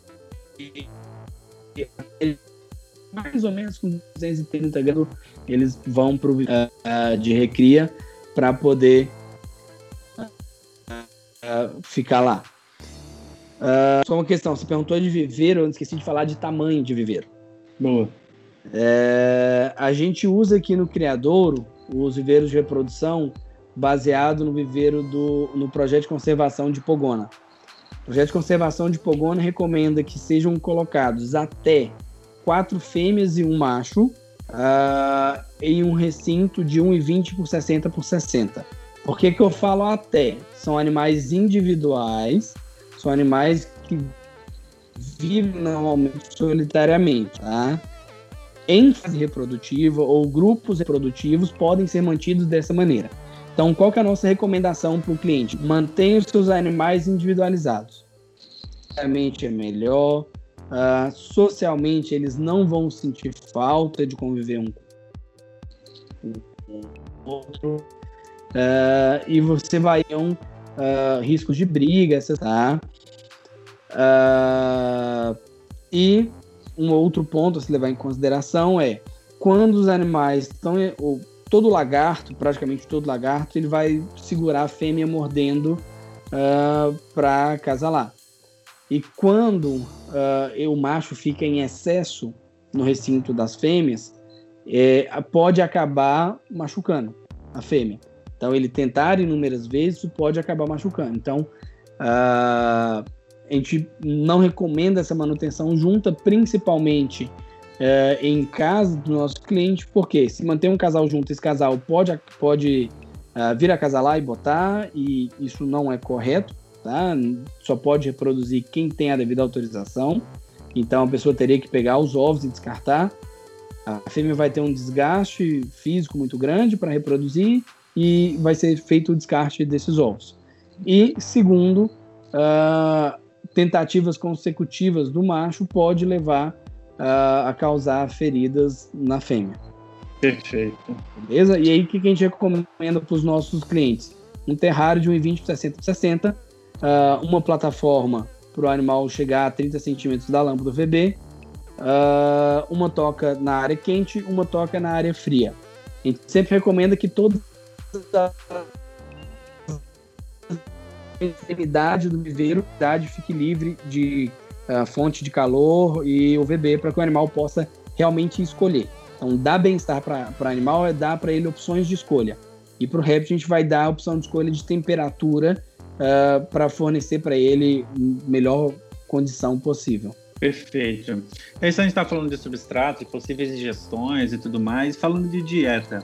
mais ou menos com 230 gramas eles vão para uh, uh, de recria para poder uh, ficar lá. Uh, só uma questão, você perguntou de viveiro, eu esqueci de falar de tamanho de viveiro. Boa. É, a gente usa aqui no Criadouro os viveiros de reprodução baseado no viveiro do no projeto de conservação de Pogona. O projeto de conservação de Pogona recomenda que sejam colocados até quatro fêmeas e um macho uh, em um recinto de 1,20 por 60 por 60. Por que, que eu falo até? São animais individuais são animais que vivem normalmente solitariamente, tá? Em fase reprodutiva ou grupos reprodutivos podem ser mantidos dessa maneira. Então, qual que é a nossa recomendação para o cliente? Mantenha os seus animais individualizados. Socialmente é melhor. Uh, socialmente, eles não vão sentir falta de conviver um com o outro. Uh, e você vai ter um uh, riscos de briga, tá? Uh, e um outro ponto a se levar em consideração é quando os animais estão. Todo lagarto, praticamente todo lagarto, ele vai segurar a fêmea mordendo uh, para acasalar. E quando uh, o macho fica em excesso no recinto das fêmeas, é, pode acabar machucando a fêmea. Então, ele tentar inúmeras vezes pode acabar machucando. Então, uh, a gente não recomenda essa manutenção junta, principalmente uh, em casa do nosso cliente, porque se manter um casal junto, esse casal pode, pode uh, vir a casalar e botar, e isso não é correto, tá? Só pode reproduzir quem tem a devida autorização. Então, a pessoa teria que pegar os ovos e descartar. A fêmea vai ter um desgaste físico muito grande para reproduzir e vai ser feito o descarte desses ovos. E segundo, uh, tentativas consecutivas do macho pode levar uh, a causar feridas na fêmea. Perfeito. Beleza? E aí, o que a gente recomenda para os nossos clientes? Um terrário de 1,20 por 60 por 60, uh, uma plataforma para o animal chegar a 30 centímetros da lâmpada VB, uh, uma toca na área quente, uma toca na área fria. A gente sempre recomenda que todo da extremidade do viveiro fique livre de uh, fonte de calor e UVB para que o animal possa realmente escolher. Então, dar bem-estar para o animal é dar para ele opções de escolha. E para o réptil, a gente vai dar a opção de escolha de temperatura uh, ah, para fornecer para ele melhor condição possível. Perfeito. É isso a gente está falando de substrato, de possíveis ingestões e tudo mais. Falando de dieta,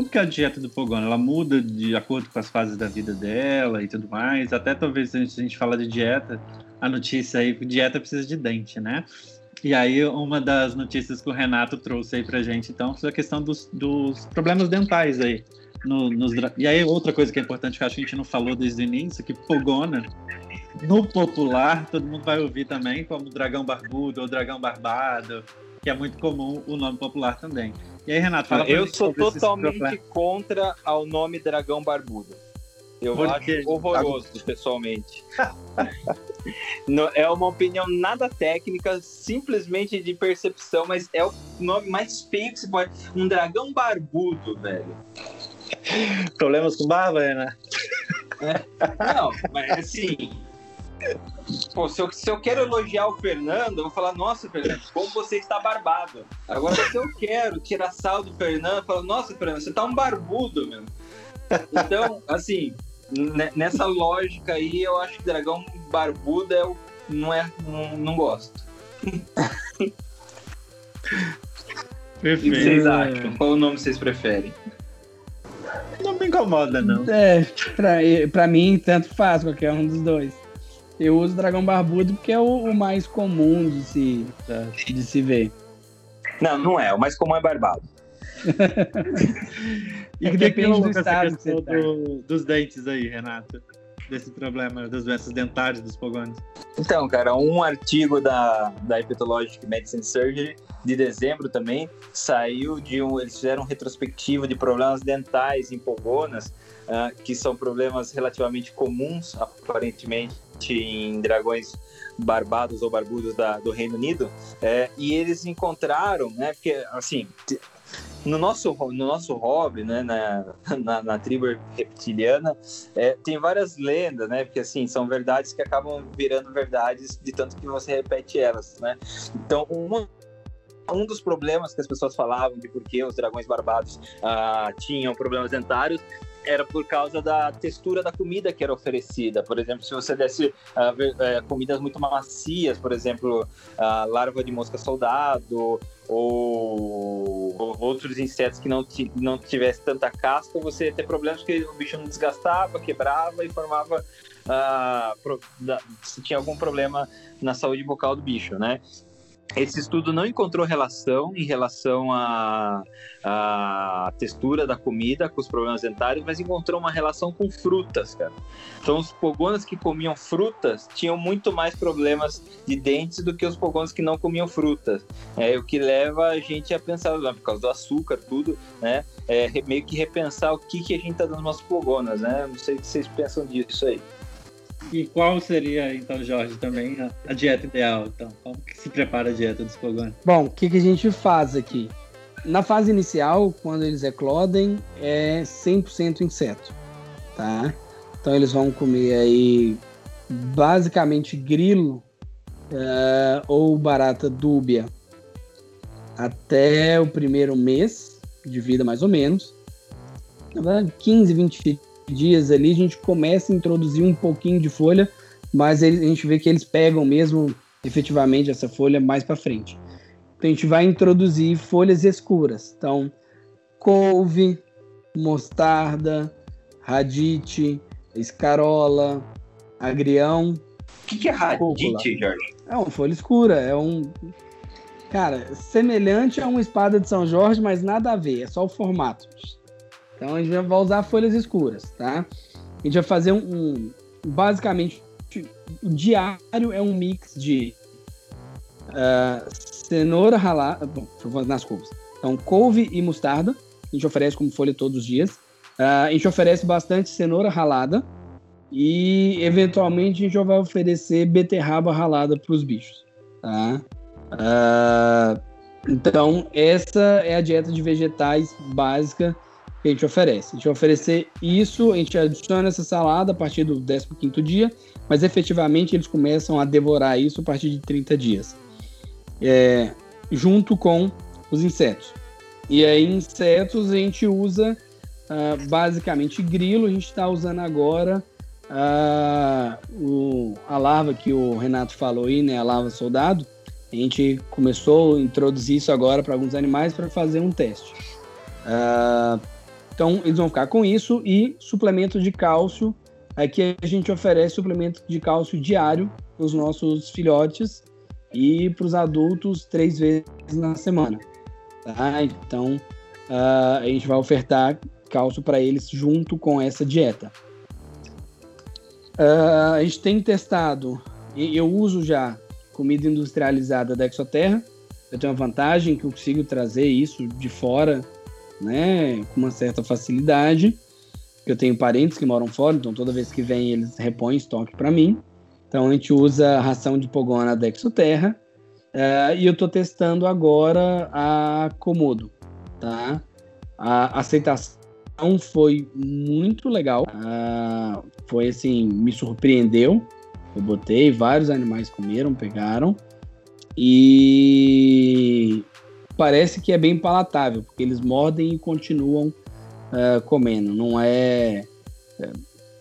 como que é a dieta do Pogona? Ela muda de acordo com as fases da vida dela e tudo mais? Até talvez a gente falar de dieta, a notícia aí, dieta precisa de dente, né? E aí, uma das notícias que o Renato trouxe aí pra gente, então, foi a questão dos, dos problemas dentais aí. No, nos, e aí, outra coisa que é importante que acho que a gente não falou desde o início, que Pogona, no popular, todo mundo vai ouvir também como dragão barbudo ou dragão barbado, que é muito comum o nome popular também. E aí, Renato, fala Eu sou totalmente contra ao nome dragão barbudo. Eu Porque... acho horroroso, pessoalmente. é uma opinião nada técnica, simplesmente de percepção, mas é o nome mais feio que se pode. Um dragão barbudo, velho. Problemas com barba, né? É. Não, mas assim. Pô, se eu, se eu quero elogiar o Fernando, eu vou falar, nossa, Fernando, como você está barbado. Agora, se eu quero tirar sal do Fernando, eu falo, nossa, Fernando, você tá um barbudo, meu. Então, assim, nessa lógica aí, eu acho que dragão barbudo é o, não é, não, não gosto. Perfeito. O que vocês acham? Qual o nome vocês preferem? Não me incomoda, não. É, pra, pra mim, tanto faz qualquer um dos dois. Eu uso dragão barbudo porque é o, o mais comum de se, de se ver. Não, não é. O mais comum é barbado. e é que depende do estado que você tá. do, dos dentes aí, Renato. Desse problema das doenças dentárias dos pogones. Então, cara, um artigo da, da Hepatologic Medicine Surgery de dezembro também saiu de um. Eles fizeram um retrospectivo de problemas dentais em pogonas, uh, que são problemas relativamente comuns, aparentemente, em dragões barbados ou barbudos da, do Reino Unido. É, e eles encontraram, né? Porque, assim, no nosso, no nosso hobby, né, na, na, na tribo reptiliana, é, tem várias lendas, né, porque assim, são verdades que acabam virando verdades de tanto que você repete elas, né. Então, uma um dos problemas que as pessoas falavam de por que os dragões barbados ah, tinham problemas dentários era por causa da textura da comida que era oferecida. Por exemplo, se você desse uh, comidas muito macias, por exemplo, a larva de mosca soldado ou, ou outros insetos que não, não tivesse tanta casca, você ia ter problemas porque o bicho não desgastava, quebrava e formava. Uh, se tinha algum problema na saúde bucal do bicho, né? Esse estudo não encontrou relação em relação à, à textura da comida com os problemas dentários, mas encontrou uma relação com frutas, cara. Então, os pogonas que comiam frutas tinham muito mais problemas de dentes do que os pogonas que não comiam frutas. É o que leva a gente a pensar, né, por causa do açúcar, tudo, né? É, meio que repensar o que, que a gente tá dando nas pogonas, né? Não sei o que vocês pensam disso aí. E qual seria, então, Jorge, também a, dieta ideal? Então, como que se prepara a dieta dos pogones? Bom, o que, que a gente faz aqui? Na fase inicial, quando eles eclodem, é 100% inseto, tá? Então eles vão comer aí basicamente grilo uh, ou barata dúbia até o primeiro mês de vida, mais ou menos. 15, 20 dias ali, a gente começa a introduzir um pouquinho de folha, mas a gente vê que eles pegam mesmo efetivamente essa folha mais para frente. Então a gente vai introduzir folhas escuras. Então, couve, mostarda, radite, escarola, agrião. O que, que, é radite, Jorge? É uma folha escura, é um. Cara, semelhante a uma espada de São Jorge, mas nada a ver, é só o formato. Então a gente vai usar folhas escuras, tá? A gente vai fazer um, um basicamente o diário é um mix de uh, cenoura ralada, bom, nas couves. Então couve e mostarda, a gente oferece como folha todos os dias. Uh, a gente oferece bastante cenoura ralada e eventualmente a gente vai oferecer beterraba ralada para os bichos, tá? Uh, então essa é a dieta de vegetais básica que a gente oferece. A gente vai oferecer isso, a gente adiciona essa salada a partir do 15 dia, mas efetivamente eles começam a devorar isso a partir de 30 dias, é, junto com os insetos. E aí, insetos, a gente usa uh, basicamente grilo. A gente está usando agora uh, o, a larva que o Renato falou aí, né? A larva soldado. A gente começou a introduzir isso agora para alguns animais para fazer um teste. Uh, então, eles vão ficar com isso e suplemento de cálcio. Aqui a gente oferece suplemento de cálcio diário para os nossos filhotes e para os adultos três vezes na semana. Tá? Então, uh, a gente vai ofertar cálcio para eles junto com essa dieta. Uh, a gente tem testado, e eu uso já comida industrializada da Exoterra. Eu tenho uma vantagem que eu consigo trazer isso de fora, né, com uma certa facilidade. Eu tenho parentes que moram fora, então toda vez que vem eles repõem estoque para mim. Então a gente usa a ração de pogona da Exoterra é, e eu estou testando agora a Komodo, tá? A aceitação foi muito legal, uh, foi assim, me surpreendeu. Eu botei, vários animais comeram, pegaram e parece que é bem palatável, porque eles mordem e continuam uh, comendo. Não é, é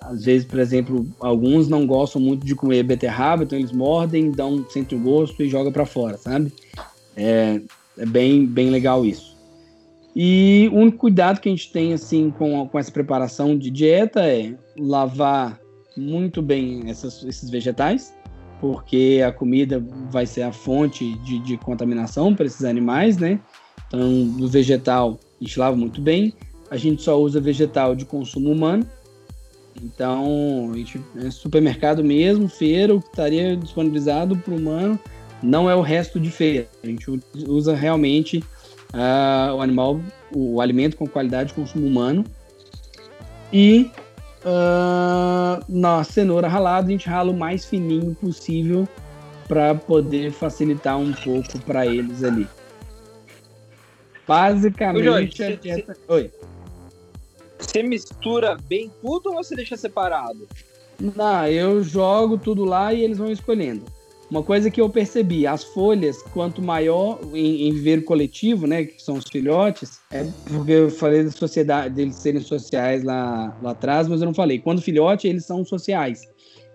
às vezes, por exemplo, alguns não gostam muito de comer beterraba, então eles mordem, dão, sentem o gosto e jogam para fora, sabe? É, é, bem, bem legal isso. E o único cuidado que a gente tem assim com, com essa preparação de dieta é lavar muito bem essas, esses vegetais, porque a comida vai ser a fonte de, de contaminação para esses animais, né? Então, no vegetal, a gente lava muito bem. A gente só usa vegetal de consumo humano, então, gente, é supermercado mesmo, feira, o que estaria disponibilizado para o humano não é o resto de feira. A gente usa realmente uh, o animal, o alimento com qualidade de consumo humano. E uh, na cenoura ralada, a gente rala o mais fininho possível para poder facilitar um pouco para eles ali. Basicamente, a dieta. Oi. Você mistura bem tudo ou você deixa separado? Não, eu jogo tudo lá e eles vão escolhendo. Uma coisa que eu percebi, as folhas, quanto maior em, em viveiro coletivo, né, que são os filhotes, é porque eu falei da sociedade, deles serem sociais lá, lá atrás, mas eu não falei. Quando filhote, eles são sociais.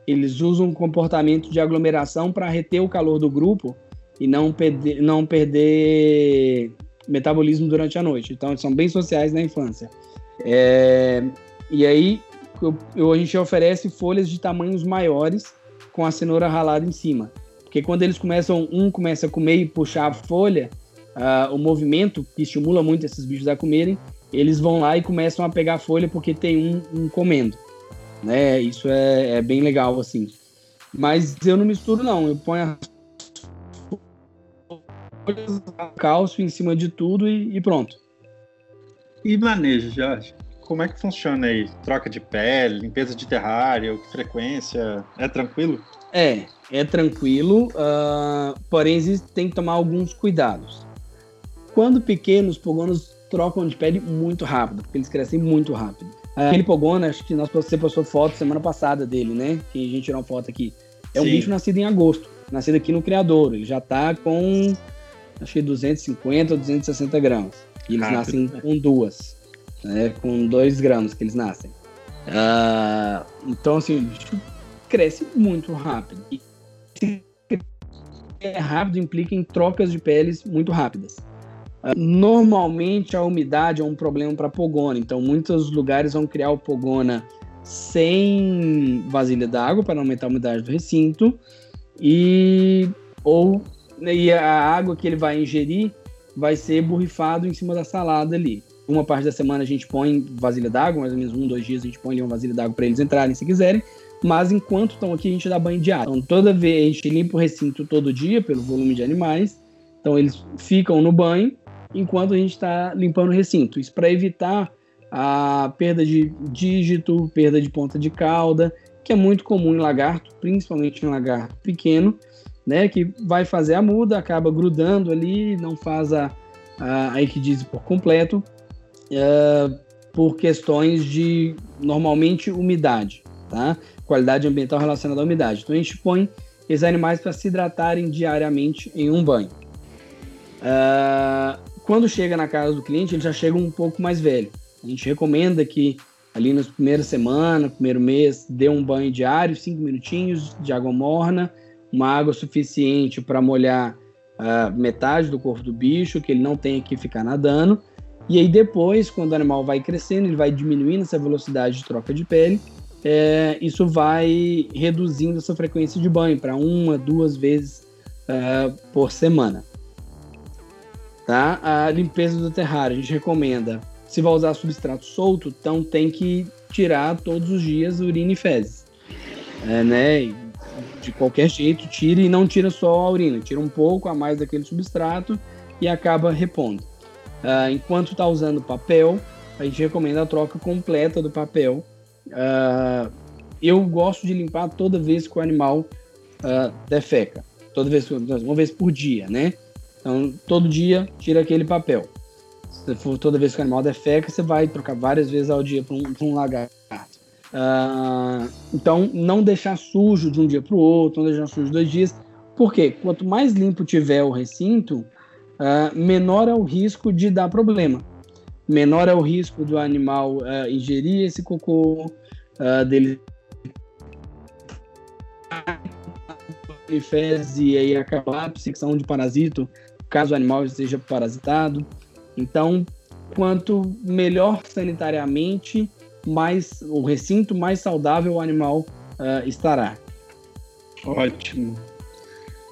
Eles usam um comportamento de aglomeração para reter o calor do grupo e não perder, não perder metabolismo durante a noite. Então, eles são bem sociais na infância. É, e aí eu, eu, a gente oferece folhas de tamanhos maiores com a cenoura ralada em cima. Porque quando eles começam, um começa a comer e puxar a folha, uh, o movimento que estimula muito esses bichos a comerem, eles vão lá e começam a pegar a folha porque tem um, um comendo. Né? Isso é, é, bem legal, assim. Mas eu não misturo, não. Eu ponho as folhas, em cima de tudo e, e pronto. E manejo, Jorge? Como é que funciona aí? Troca de pele, limpeza de terrário, frequência? É tranquilo? É, é tranquilo, uh, porém tem que tomar alguns cuidados. Quando pequenos, pogonos trocam de pele muito rápido, porque eles crescem muito rápido. Uh, aquele pogono, acho que nós, você postou foto semana passada dele, né? Que a gente tirou uma foto aqui. É um Sim. bicho nascido em agosto, nascido aqui no Criador. Ele já tá com, acho que 250 ou 260 gramas. E eles Rápido, nascem com duas, né? Com dois gramas que eles nascem. Uh, então, assim, cresce muito rápido. E é rápido implica em trocas de peles muito rápidas. Uh, normalmente a umidade é um problema para pogona, então muitos lugares vão criar o pogona sem vasilha d'água para aumentar a umidade do recinto e ou e a água que ele vai ingerir vai ser borrifado em cima da salada ali. Uma parte da semana a gente põe vasilha d'água, mais ou menos um, dois dias a gente põe ali uma vasilha d'água para eles entrarem se quiserem. Mas enquanto estão aqui, a gente dá banho de água. Então, toda vez a gente limpa o recinto todo dia pelo volume de animais. Então, eles ficam no banho enquanto a gente está limpando o recinto. Isso para evitar a perda de dígito, perda de ponta de cauda, que é muito comum em lagarto, principalmente em lagarto pequeno né, que vai fazer a muda, acaba grudando ali, não faz a, a, a equidise por completo, uh, por questões de, normalmente, umidade, tá? Qualidade ambiental relacionada à umidade. Então, a gente põe esses animais para se hidratarem diariamente em um banho. Uh, quando chega na casa do cliente, ele já chega um pouco mais velho. A gente recomenda que ali nas primeiras semanas, primeiro mês, dê um banho diário, cinco minutinhos de água morna, uma água suficiente para molhar uh, metade do corpo do bicho, que ele não tenha que ficar nadando. E aí depois, quando o animal vai crescendo, ele vai diminuindo essa velocidade de troca de pele, é, isso vai reduzindo essa frequência de banho para uma, duas vezes uh, por semana. Tá? A limpeza do terrário, a gente recomenda. Se vai usar substrato solto, então tem que tirar todos os dias urina e fezes. É, né? De qualquer jeito, tira e não tira só a urina, tira um pouco a mais daquele substrato e acaba repondo. Uh, enquanto está usando papel, a gente recomenda a troca completa do papel. Uh, eu gosto de limpar toda vez que o animal uh, defeca, toda vez, uma vez por dia, né? Então, todo dia, tira aquele papel. Se for toda vez que o animal defeca, você vai trocar várias vezes ao dia para um, um lagarto. Uh, então, não deixar sujo de um dia para o outro, não deixar sujo dois dias. Porque quanto mais limpo tiver o recinto, uh, menor é o risco de dar problema. Menor é o risco do animal uh, ingerir esse cocô, dele fezes e aí acabar a psicção de parasito caso o animal esteja parasitado. Então, quanto melhor sanitariamente, mais o recinto mais saudável o animal uh, estará. Ótimo.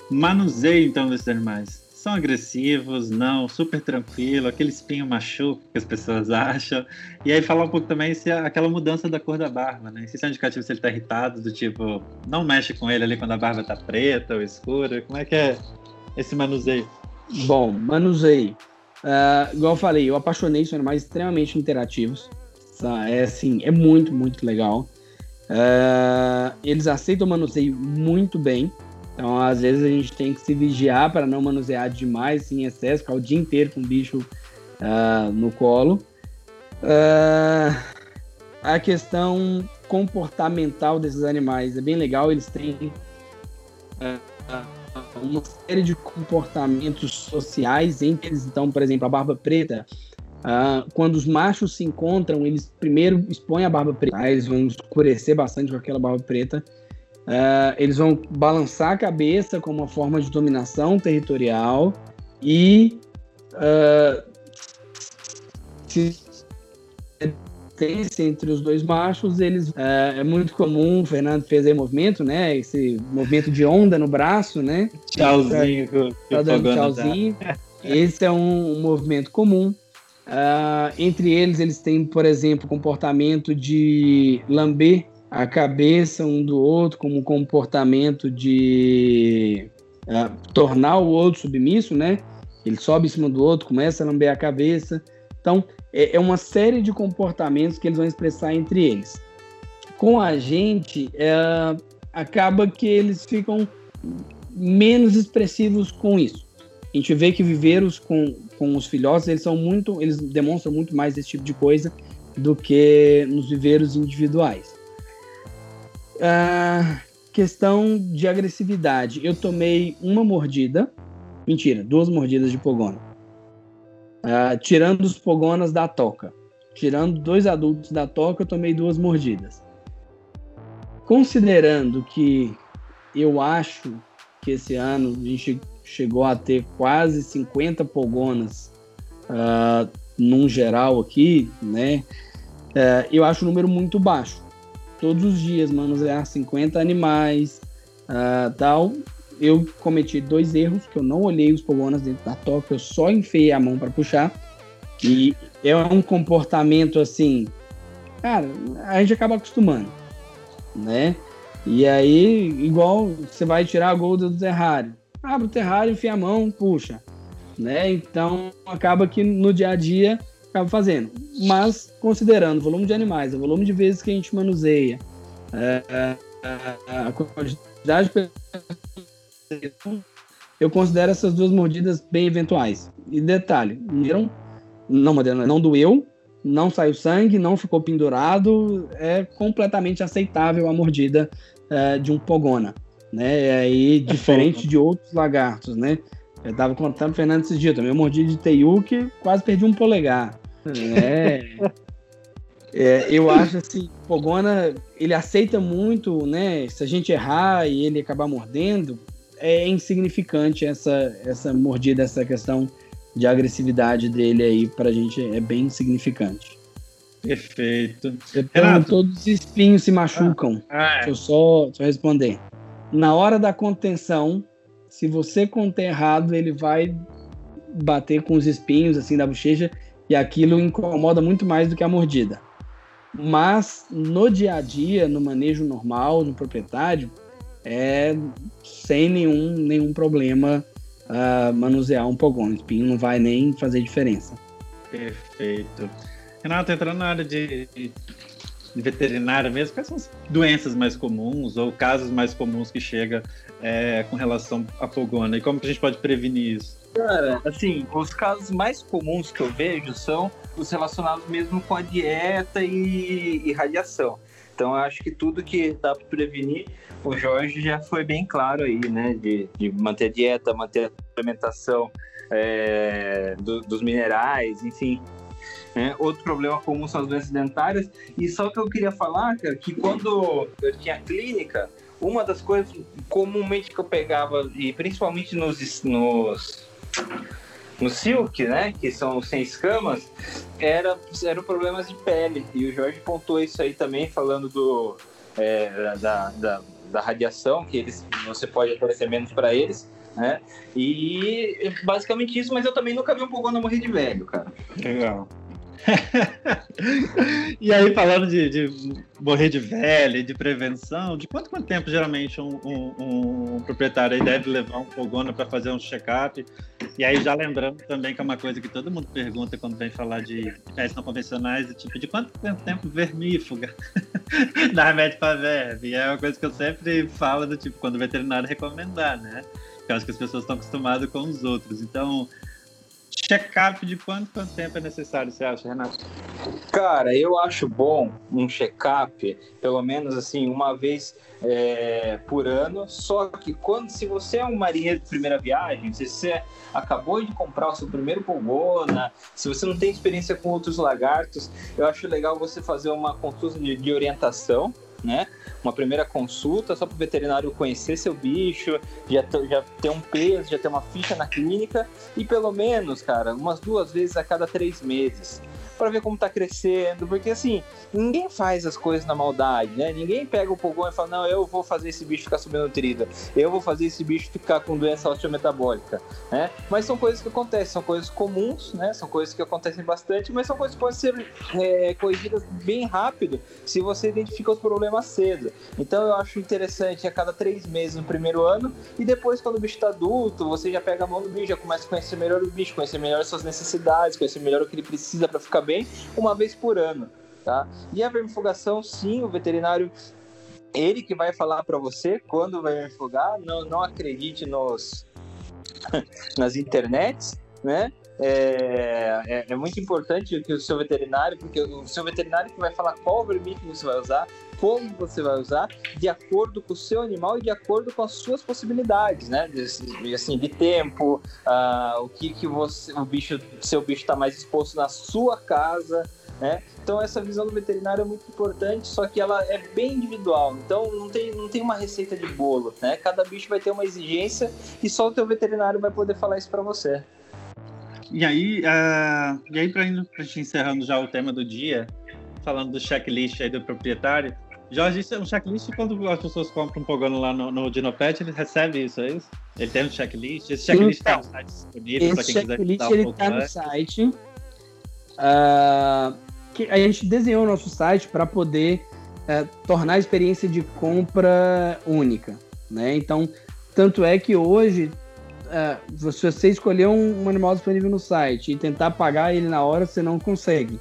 Manuseio então desses animais. São agressivos, não, super tranquilo, aquele espinho machuca que as pessoas acham. E aí falar um pouco também se aquela mudança da cor da barba, né? Se isso é um indicativo se ele tá irritado, do tipo, não mexe com ele ali quando a barba tá preta ou escura. Como é que é esse manuseio? Bom, manuseio. Uh, igual eu falei, eu apaixonei, são animais extremamente interativos. É assim, é muito, muito legal. Uh, eles aceitam o manuseio muito bem. Então, às vezes, a gente tem que se vigiar para não manusear demais, em excesso, ficar o dia inteiro com o bicho uh, no colo. Uh, a questão comportamental desses animais é bem legal. Eles têm uma série de comportamentos sociais entre eles. Então, por exemplo, a barba preta, uh, quando os machos se encontram, eles primeiro expõem a barba preta, eles vão escurecer bastante com aquela barba preta. Uh, eles vão balançar a cabeça como uma forma de dominação territorial e uh, se entre os dois machos, eles é, é, muito comum, o Fernando fez aí movimento, né? Esse movimento de onda no braço, né? Tchauzinho. Tá, tá dando tchauzinho. Esse é um, um movimento comum. Uh, entre eles, eles têm, por exemplo, comportamento de lamber a cabeça um do outro, como comportamento de uh, tornar o outro submisso, né? Ele sobe em cima do outro, começa a lamber a cabeça. Então, é, é uma série de comportamentos que eles vão expressar entre eles. Com a gente, é, acaba que eles ficam menos expressivos com isso. A gente vê que viveiros com, com os filhotes, eles são muito, eles demonstram muito mais esse tipo de coisa do que nos viveiros individuais. Ah, questão de agressividade. Eu tomei uma mordida, mentira, duas mordidas de pogona Uh, tirando os pogonas da toca. Tirando dois adultos da toca, eu tomei duas mordidas. Considerando que eu acho que esse ano a gente chegou a ter quase 50 pogonas uh, num geral aqui, né? Uh, eu acho o número muito baixo. Todos os dias manusear 50 animais, uh, tal, eu cometi dois erros, que eu não olhei os pogonas dentro da toca, eu só enfiei a mão para puxar. E é um comportamento assim, cara, a gente acaba acostumando, né? E aí, igual você vai tirar a golda do terrário. Abre o terrário, enfia a mão, puxa. Né? Então, acaba que no dia a dia acaba fazendo. Mas, considerando o volume de animais, o volume de vezes que a gente manuseia, é, é, é a quantidade de eu considero essas duas mordidas bem eventuais. E detalhe, não, não, não doeu, não saiu sangue, não ficou pendurado, é completamente aceitável a mordida é, de um pogona, né? E aí, diferente de outros lagartos, né? Eu tava contando o Fernando esses dias também. Eu mordi de Teiuque, quase perdi um polegar. É. é, eu acho assim, Pogona, ele aceita muito, né? Se a gente errar e ele acabar mordendo, é insignificante essa, essa mordida, essa questão de agressividade dele aí pra gente é bem insignificante. Perfeito. Renato. Todos os espinhos se machucam. Ah, ah, Deixa eu só, só responder. Na hora da contenção, se você conter errado, ele vai bater com os espinhos assim da bochecha e aquilo incomoda muito mais do que a mordida. Mas no dia a dia, no manejo normal, no proprietário, é sem nenhum, nenhum problema uh, manusear um pogão. O espinho não vai nem fazer diferença. Perfeito. Renato, entrando na área de, de veterinária mesmo, quais são as doenças mais comuns ou casos mais comuns que chega é, com relação à pogona e como que a gente pode prevenir isso? Cara, assim, os casos mais comuns que eu vejo são os relacionados mesmo com a dieta e, e radiação. Então, acho que tudo que dá para prevenir, o Jorge já foi bem claro aí, né? De, de manter a dieta, manter a alimentação é, do, dos minerais, enfim, né? Outro problema comum são as doenças dentárias. E só que eu queria falar, cara, que quando eu tinha clínica, uma das coisas comumente que eu pegava, e principalmente nos, nos no silk, né, que são sem escamas, era, eram problemas de pele. E o Jorge pontou isso aí também, falando do, é, da, da, da, radiação, que eles, você pode oferecer menos para eles. Né? E basicamente isso, mas eu também nunca vi um pogona morrer de velho, cara. Legal. e aí, falando de, de, morrer de velho, de prevenção, de quanto, quanto tempo geralmente um, um, um proprietário deve levar um fogona para fazer um check-up? E aí, já lembrando também que é uma coisa que todo mundo pergunta quando vem falar de pés não convencionais, tipo, de quanto tempo vermífuga dá remédio para verme? E é uma coisa que eu sempre falo do tipo, quando o veterinário recomendar, né? Porque eu acho que as pessoas estão acostumadas com os outros. Então, check-up de quanto, quanto tempo é necessário, você acha, Renato? Cara, eu acho bom um check-up, pelo menos assim, uma vez é, por ano. Só que quando, se você é um marinheiro de primeira viagem, se você acabou de comprar o seu primeiro polgona, se você não tem experiência com outros lagartos, eu acho legal você fazer uma consulta de, de orientação né? Uma primeira consulta só para o veterinário conhecer seu bicho, já, já ter um peso, já ter uma ficha na clínica e pelo menos, cara, umas duas vezes a cada três meses para ver como tá crescendo, porque assim, ninguém faz as coisas na maldade, né? Ninguém pega o pulgão e fala, não, eu vou fazer esse bicho ficar subnutrido, eu vou fazer esse bicho ficar com doença osteometabólica, né? Mas são coisas que acontecem, são coisas comuns, né? São coisas que acontecem bastante, mas são coisas que podem ser é, corrigidas bem rápido se você identifica os problemas cedo. Então eu acho interessante a cada três meses no primeiro ano e depois quando o bicho está adulto, você já pega a mão do bicho, já começa a conhecer melhor o bicho, conhecer melhor suas necessidades, conhecer melhor o que ele precisa para ficar bem também uma vez por ano, tá? E a vermifugação, sim, o veterinário ele que vai falar para você quando vai vermifugar, não, não acredite nos nas internets, né? É, é, é, muito importante que o seu veterinário, porque o seu veterinário que vai falar qual vermífugo você vai usar, como você vai usar, de acordo com o seu animal e de acordo com as suas possibilidades, né? De, assim, de tempo, uh, o que, que você, o bicho, seu bicho está mais exposto na sua casa, né? Então essa visão do veterinário é muito importante, só que ela é bem individual. Então não tem, não tem uma receita de bolo, né? Cada bicho vai ter uma exigência e só o teu veterinário vai poder falar isso para você. E aí, uh, e aí para gente encerrando já o tema do dia, falando do checklist aí do proprietário, Jorge, isso é um checklist quando as pessoas compram um Pogano lá no, no Dinopet, ele recebe isso, é isso? Ele tem um checklist? Esse checklist está no site disponível para quem quiser checklist ele está no site. Uh, que a gente desenhou o nosso site para poder uh, tornar a experiência de compra única. Né? Então, tanto é que hoje, uh, se você escolher um, um animal disponível no site e tentar pagar ele na hora, você não consegue.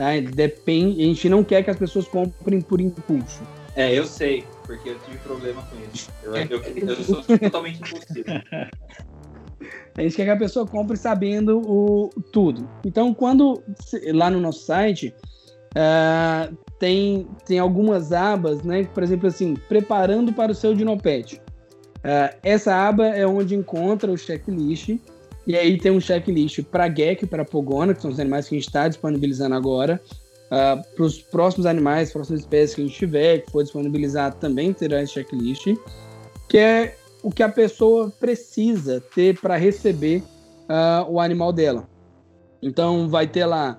Tá? Depende, a gente não quer que as pessoas comprem por impulso. É, eu sei, porque eu tive problema com isso. Eu, eu, eu sou totalmente impulsivo. A gente quer que a pessoa compre sabendo o tudo. Então, quando lá no nosso site uh, tem, tem algumas abas, né? Por exemplo, assim, preparando para o seu Dinopet. Uh, essa aba é onde encontra o checklist. E aí tem um checklist para Gecko e para Pogona, que são os animais que a gente está disponibilizando agora. Uh, ah, para os próximos animais, próximas espécies que a gente tiver, que for disponibilizado, também terá esse checklist, que é o que a pessoa precisa ter para receber uh, o animal dela. Então, vai ter lá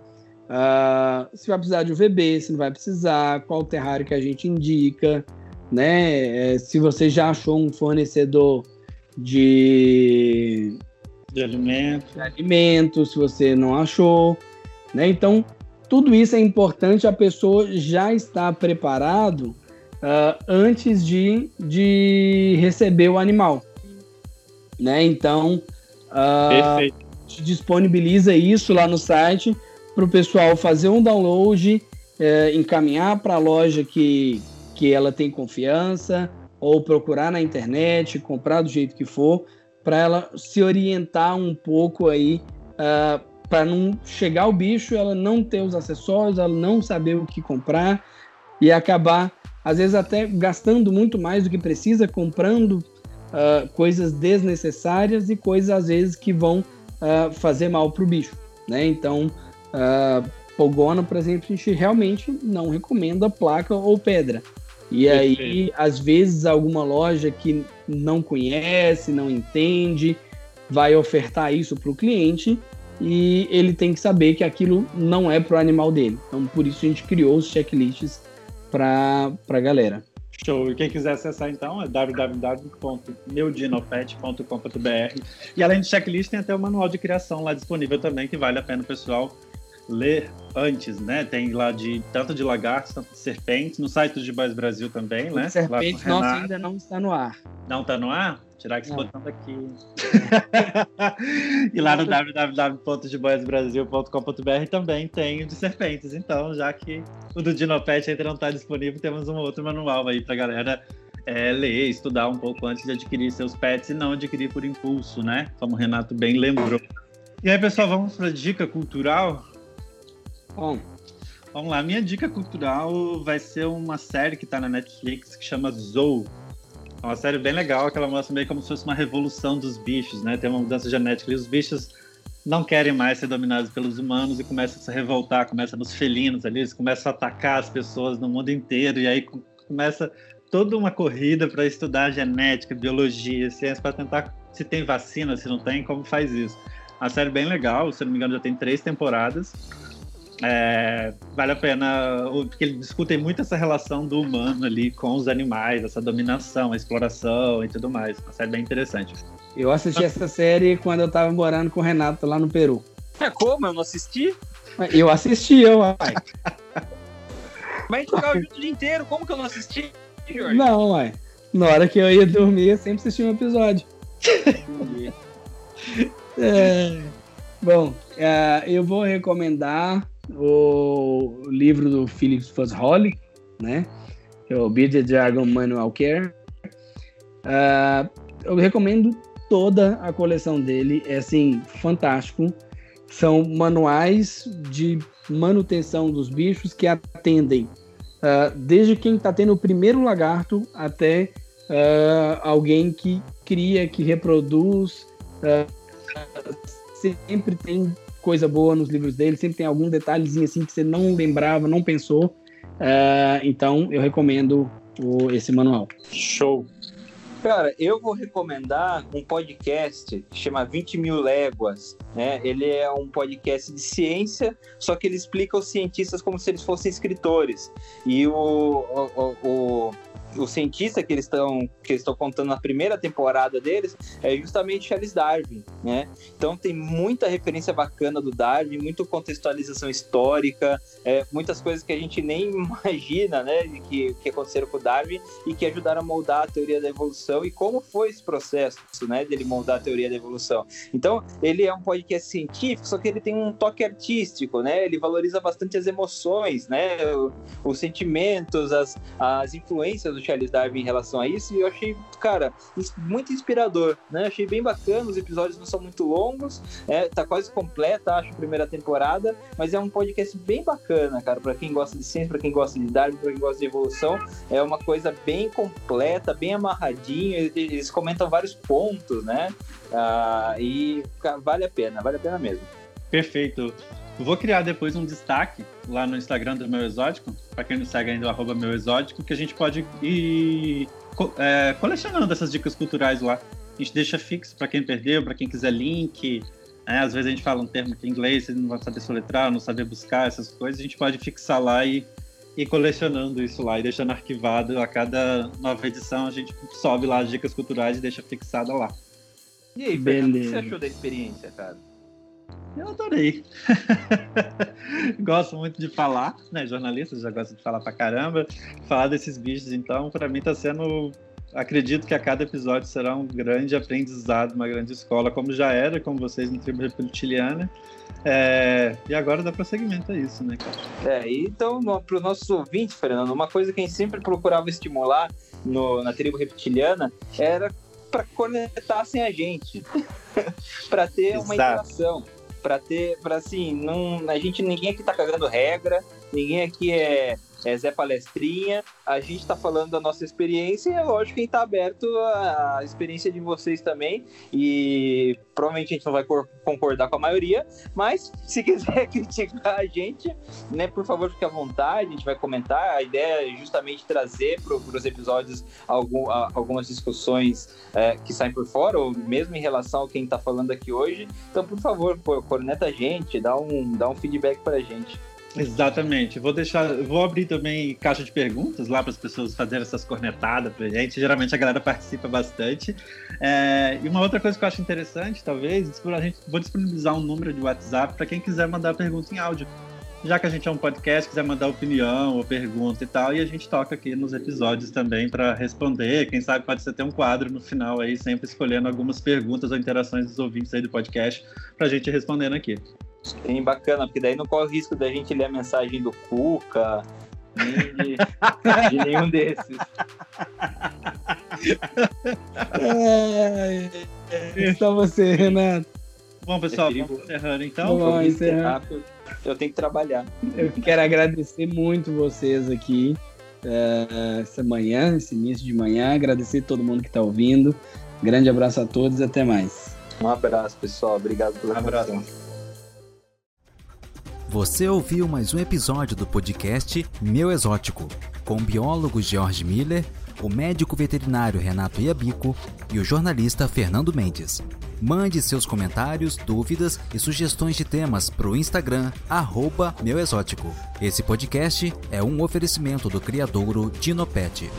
uh, se vai precisar de um VB, se não vai precisar, qual terrário que a gente indica, né? É, se você já achou um fornecedor de, de alimento. de alimento, se você não achou, né? Então, tudo isso é importante a pessoa já estar preparado uh, antes de, de receber o animal. Né? Então, uh, disponibiliza isso lá no site para o pessoal fazer um download, uh, encaminhar para a loja que, que ela tem confiança, ou procurar na internet, comprar do jeito que for, para ela se orientar um pouco aí uh, para não chegar o bicho, ela não ter os acessórios, ela não saber o que comprar e acabar, às vezes, até gastando muito mais do que precisa, comprando uh, coisas desnecessárias e coisas, às vezes, que vão uh, fazer mal para o bicho. Né? Então, uh, Pogona, por exemplo, a gente realmente não recomenda placa ou pedra. E Perfeito. aí, às vezes, alguma loja que não conhece, não entende, vai ofertar isso para o cliente e ele tem que saber que aquilo não é pro animal dele. Então, por isso a gente criou os checklists para a galera. Show. E quem quiser acessar então é www.meudinopet.com.br. E além do checklist, tem até o manual de criação lá disponível também, que vale a pena o pessoal ler antes, né? Tem lá de tanto de lagartos, tanto de serpentes, no site do Gibais Brasil tambem, né? Serpentes nosso ainda não está no ar. Não está no ar? Tirar esse botão daqui. e lá no www.deboiasbrasil.com.br também tem o de serpentes. Então, já que o do Dinopet ainda não está disponível, temos um outro manual aí para galera é, ler, estudar um pouco antes de adquirir seus pets e não adquirir por impulso, né? Como o Renato bem lembrou. E aí, pessoal, vamos para a dica cultural? Bom. Vamos lá, minha dica cultural vai ser uma série que está na Netflix que chama Zou é uma série bem legal, que ela mostra meio como se fosse uma revolução dos bichos, né? Tem uma mudança genética e os bichos não querem mais ser dominados pelos humanos e começam a se revoltar, começa nos felinos ali, eles começam a atacar as pessoas no mundo inteiro e aí começa toda uma corrida para estudar genética, biologia, ciência para tentar se tem vacina, se não tem, como faz isso. Uma série bem legal, se não me engano já tem três temporadas é, vale a pena, porque eles discutem muito essa relação do humano ali com os animais, essa dominação, a exploração e tudo mais. Uma série bem interessante. Eu assisti essa série quando eu tava morando com o Renato lá no Peru. É como? Eu não assisti? Eu assisti, eu, uai. Mas a gente ficava junto o dia inteiro, como que eu não assisti, Jorge? Não, uai. Na hora que eu ia dormir, eu sempre assistia um episódio. é, bom, é, eu vou recomendar o livro do Philip Fuzholly, né? É o Bearded Dragon Manual Care. Uh, eu recomendo toda a coleção dele, é assim, fantástico. São manuais de manutenção dos bichos que atendem uh, desde quem está tendo o primeiro lagarto até uh, alguém que cria, que reproduz. sempre tem coisa boa nos livros dele, sempre tem algum detalhezinho assim que você não lembrava, não pensou. Uh, então eu recomendo o, esse manual. Show. Cara, eu vou recomendar um podcast que chama 20 mil léguas. Né? Ele é um podcast de ciência, só que ele explica os cientistas como se eles fossem escritores. E o, o, o o cientista que eles estão que estão contando na primeira temporada deles é justamente Charles Darwin, né? Então tem muita referência bacana do Darwin, muita contextualização histórica, é, muitas coisas que a gente nem imagina, né, que, que aconteceram com o Darwin e que ajudaram a moldar a teoria da evolução e como foi esse processo, né, dele moldar a teoria da evolução. Então ele é um podcast científico, só que ele tem um toque artístico, né? Ele valoriza bastante as emoções, né, os, os sentimentos, as, as influências Charles Darwin em relação a isso, e eu achei, cara, muito inspirador, né? Achei bem bacana, os episódios não são muito longos, é, tá quase completa, acho, a primeira temporada, mas é um podcast bem bacana, cara, para quem gosta de ciência, para quem gosta de Darwin, para quem gosta de evolução, é uma coisa bem completa, bem amarradinha, eles comentam vários pontos, né? Ah, e vale a pena, vale a pena mesmo. Perfeito. Eu vou criar depois um destaque lá no Instagram do Meu Exótico, para quem não segue ainda, arroba Meu Exótico, que a gente pode ir é, colecionando essas dicas culturais lá. A gente deixa fixo para quem perdeu, para quem quiser link. Né? Às vezes a gente fala um termo que em inglês, você não vai saber soletrar, não saber buscar essas coisas, a gente pode fixar lá e ir colecionando isso lá e deixando arquivado. A cada nova edição a gente sobe lá as dicas culturais e deixa fixada lá. E aí, Fernando, o que você achou da experiência, cara? Eu adorei. Gosto muito de falar, né? Jornalista já gosta de falar pra caramba. Falar desses bichos, então, para mim tá sendo. Acredito que a cada episódio será um grande aprendizado, uma grande escola, como já era com vocês no Tribo Reptiliana. É... E agora dá prosseguimento a isso, né, cara? É, então, para os nossos ouvintes, Fernando, uma coisa que a gente sempre procurava estimular no, na tribo reptiliana era para conectassem a gente, para ter Exato. uma interação para ter, para assim, não, a gente ninguém aqui tá cagando regra, ninguém aqui é é Zé Palestrinha. A gente está falando da nossa experiência e é lógico que está aberto a experiência de vocês também. E provavelmente a gente não vai concordar com a maioria, mas se quiser criticar a gente, né, por favor, fique à vontade, a gente vai comentar. A ideia é justamente trazer para os episódios algum, algumas discussões é, que saem por fora, ou mesmo em relação a quem está falando aqui hoje. Então, por favor, corneta a gente, dá um, dá um feedback para a gente. Exatamente. Vou deixar, vou abrir também caixa de perguntas lá para as pessoas fazerem essas cornetadas para gente. Geralmente a galera participa bastante. É, e uma outra coisa que eu acho interessante, talvez, a gente vou disponibilizar um número de WhatsApp para quem quiser mandar pergunta em áudio. Já que a gente é um podcast, quiser mandar opinião ou pergunta e tal, e a gente toca aqui nos episódios também para responder. Quem sabe pode ser ter um quadro no final aí, sempre escolhendo algumas perguntas ou interações dos ouvintes aí do podcast para a gente respondendo aqui. Sim, bacana, porque daí não corre o risco da gente ler a mensagem do Cuca, nem de, de nenhum desses. É, é, só você, Renato. Bom, pessoal, vamos encerrando então. Vamos encerrar. Eu tenho que trabalhar. Eu quero agradecer muito vocês aqui uh, essa manhã, esse início de manhã. Agradecer todo mundo que está ouvindo. Grande abraço a todos e até mais. Um abraço, pessoal. Obrigado pela um abraço. Você ouviu mais um episódio do podcast Meu Exótico, com o biólogo George Miller, o médico veterinário Renato Iabico e o jornalista Fernando Mendes. Mande seus comentários, dúvidas e sugestões de temas para o Instagram, arroba Meu Exótico. Esse podcast é um oferecimento do criadouro Dinopet.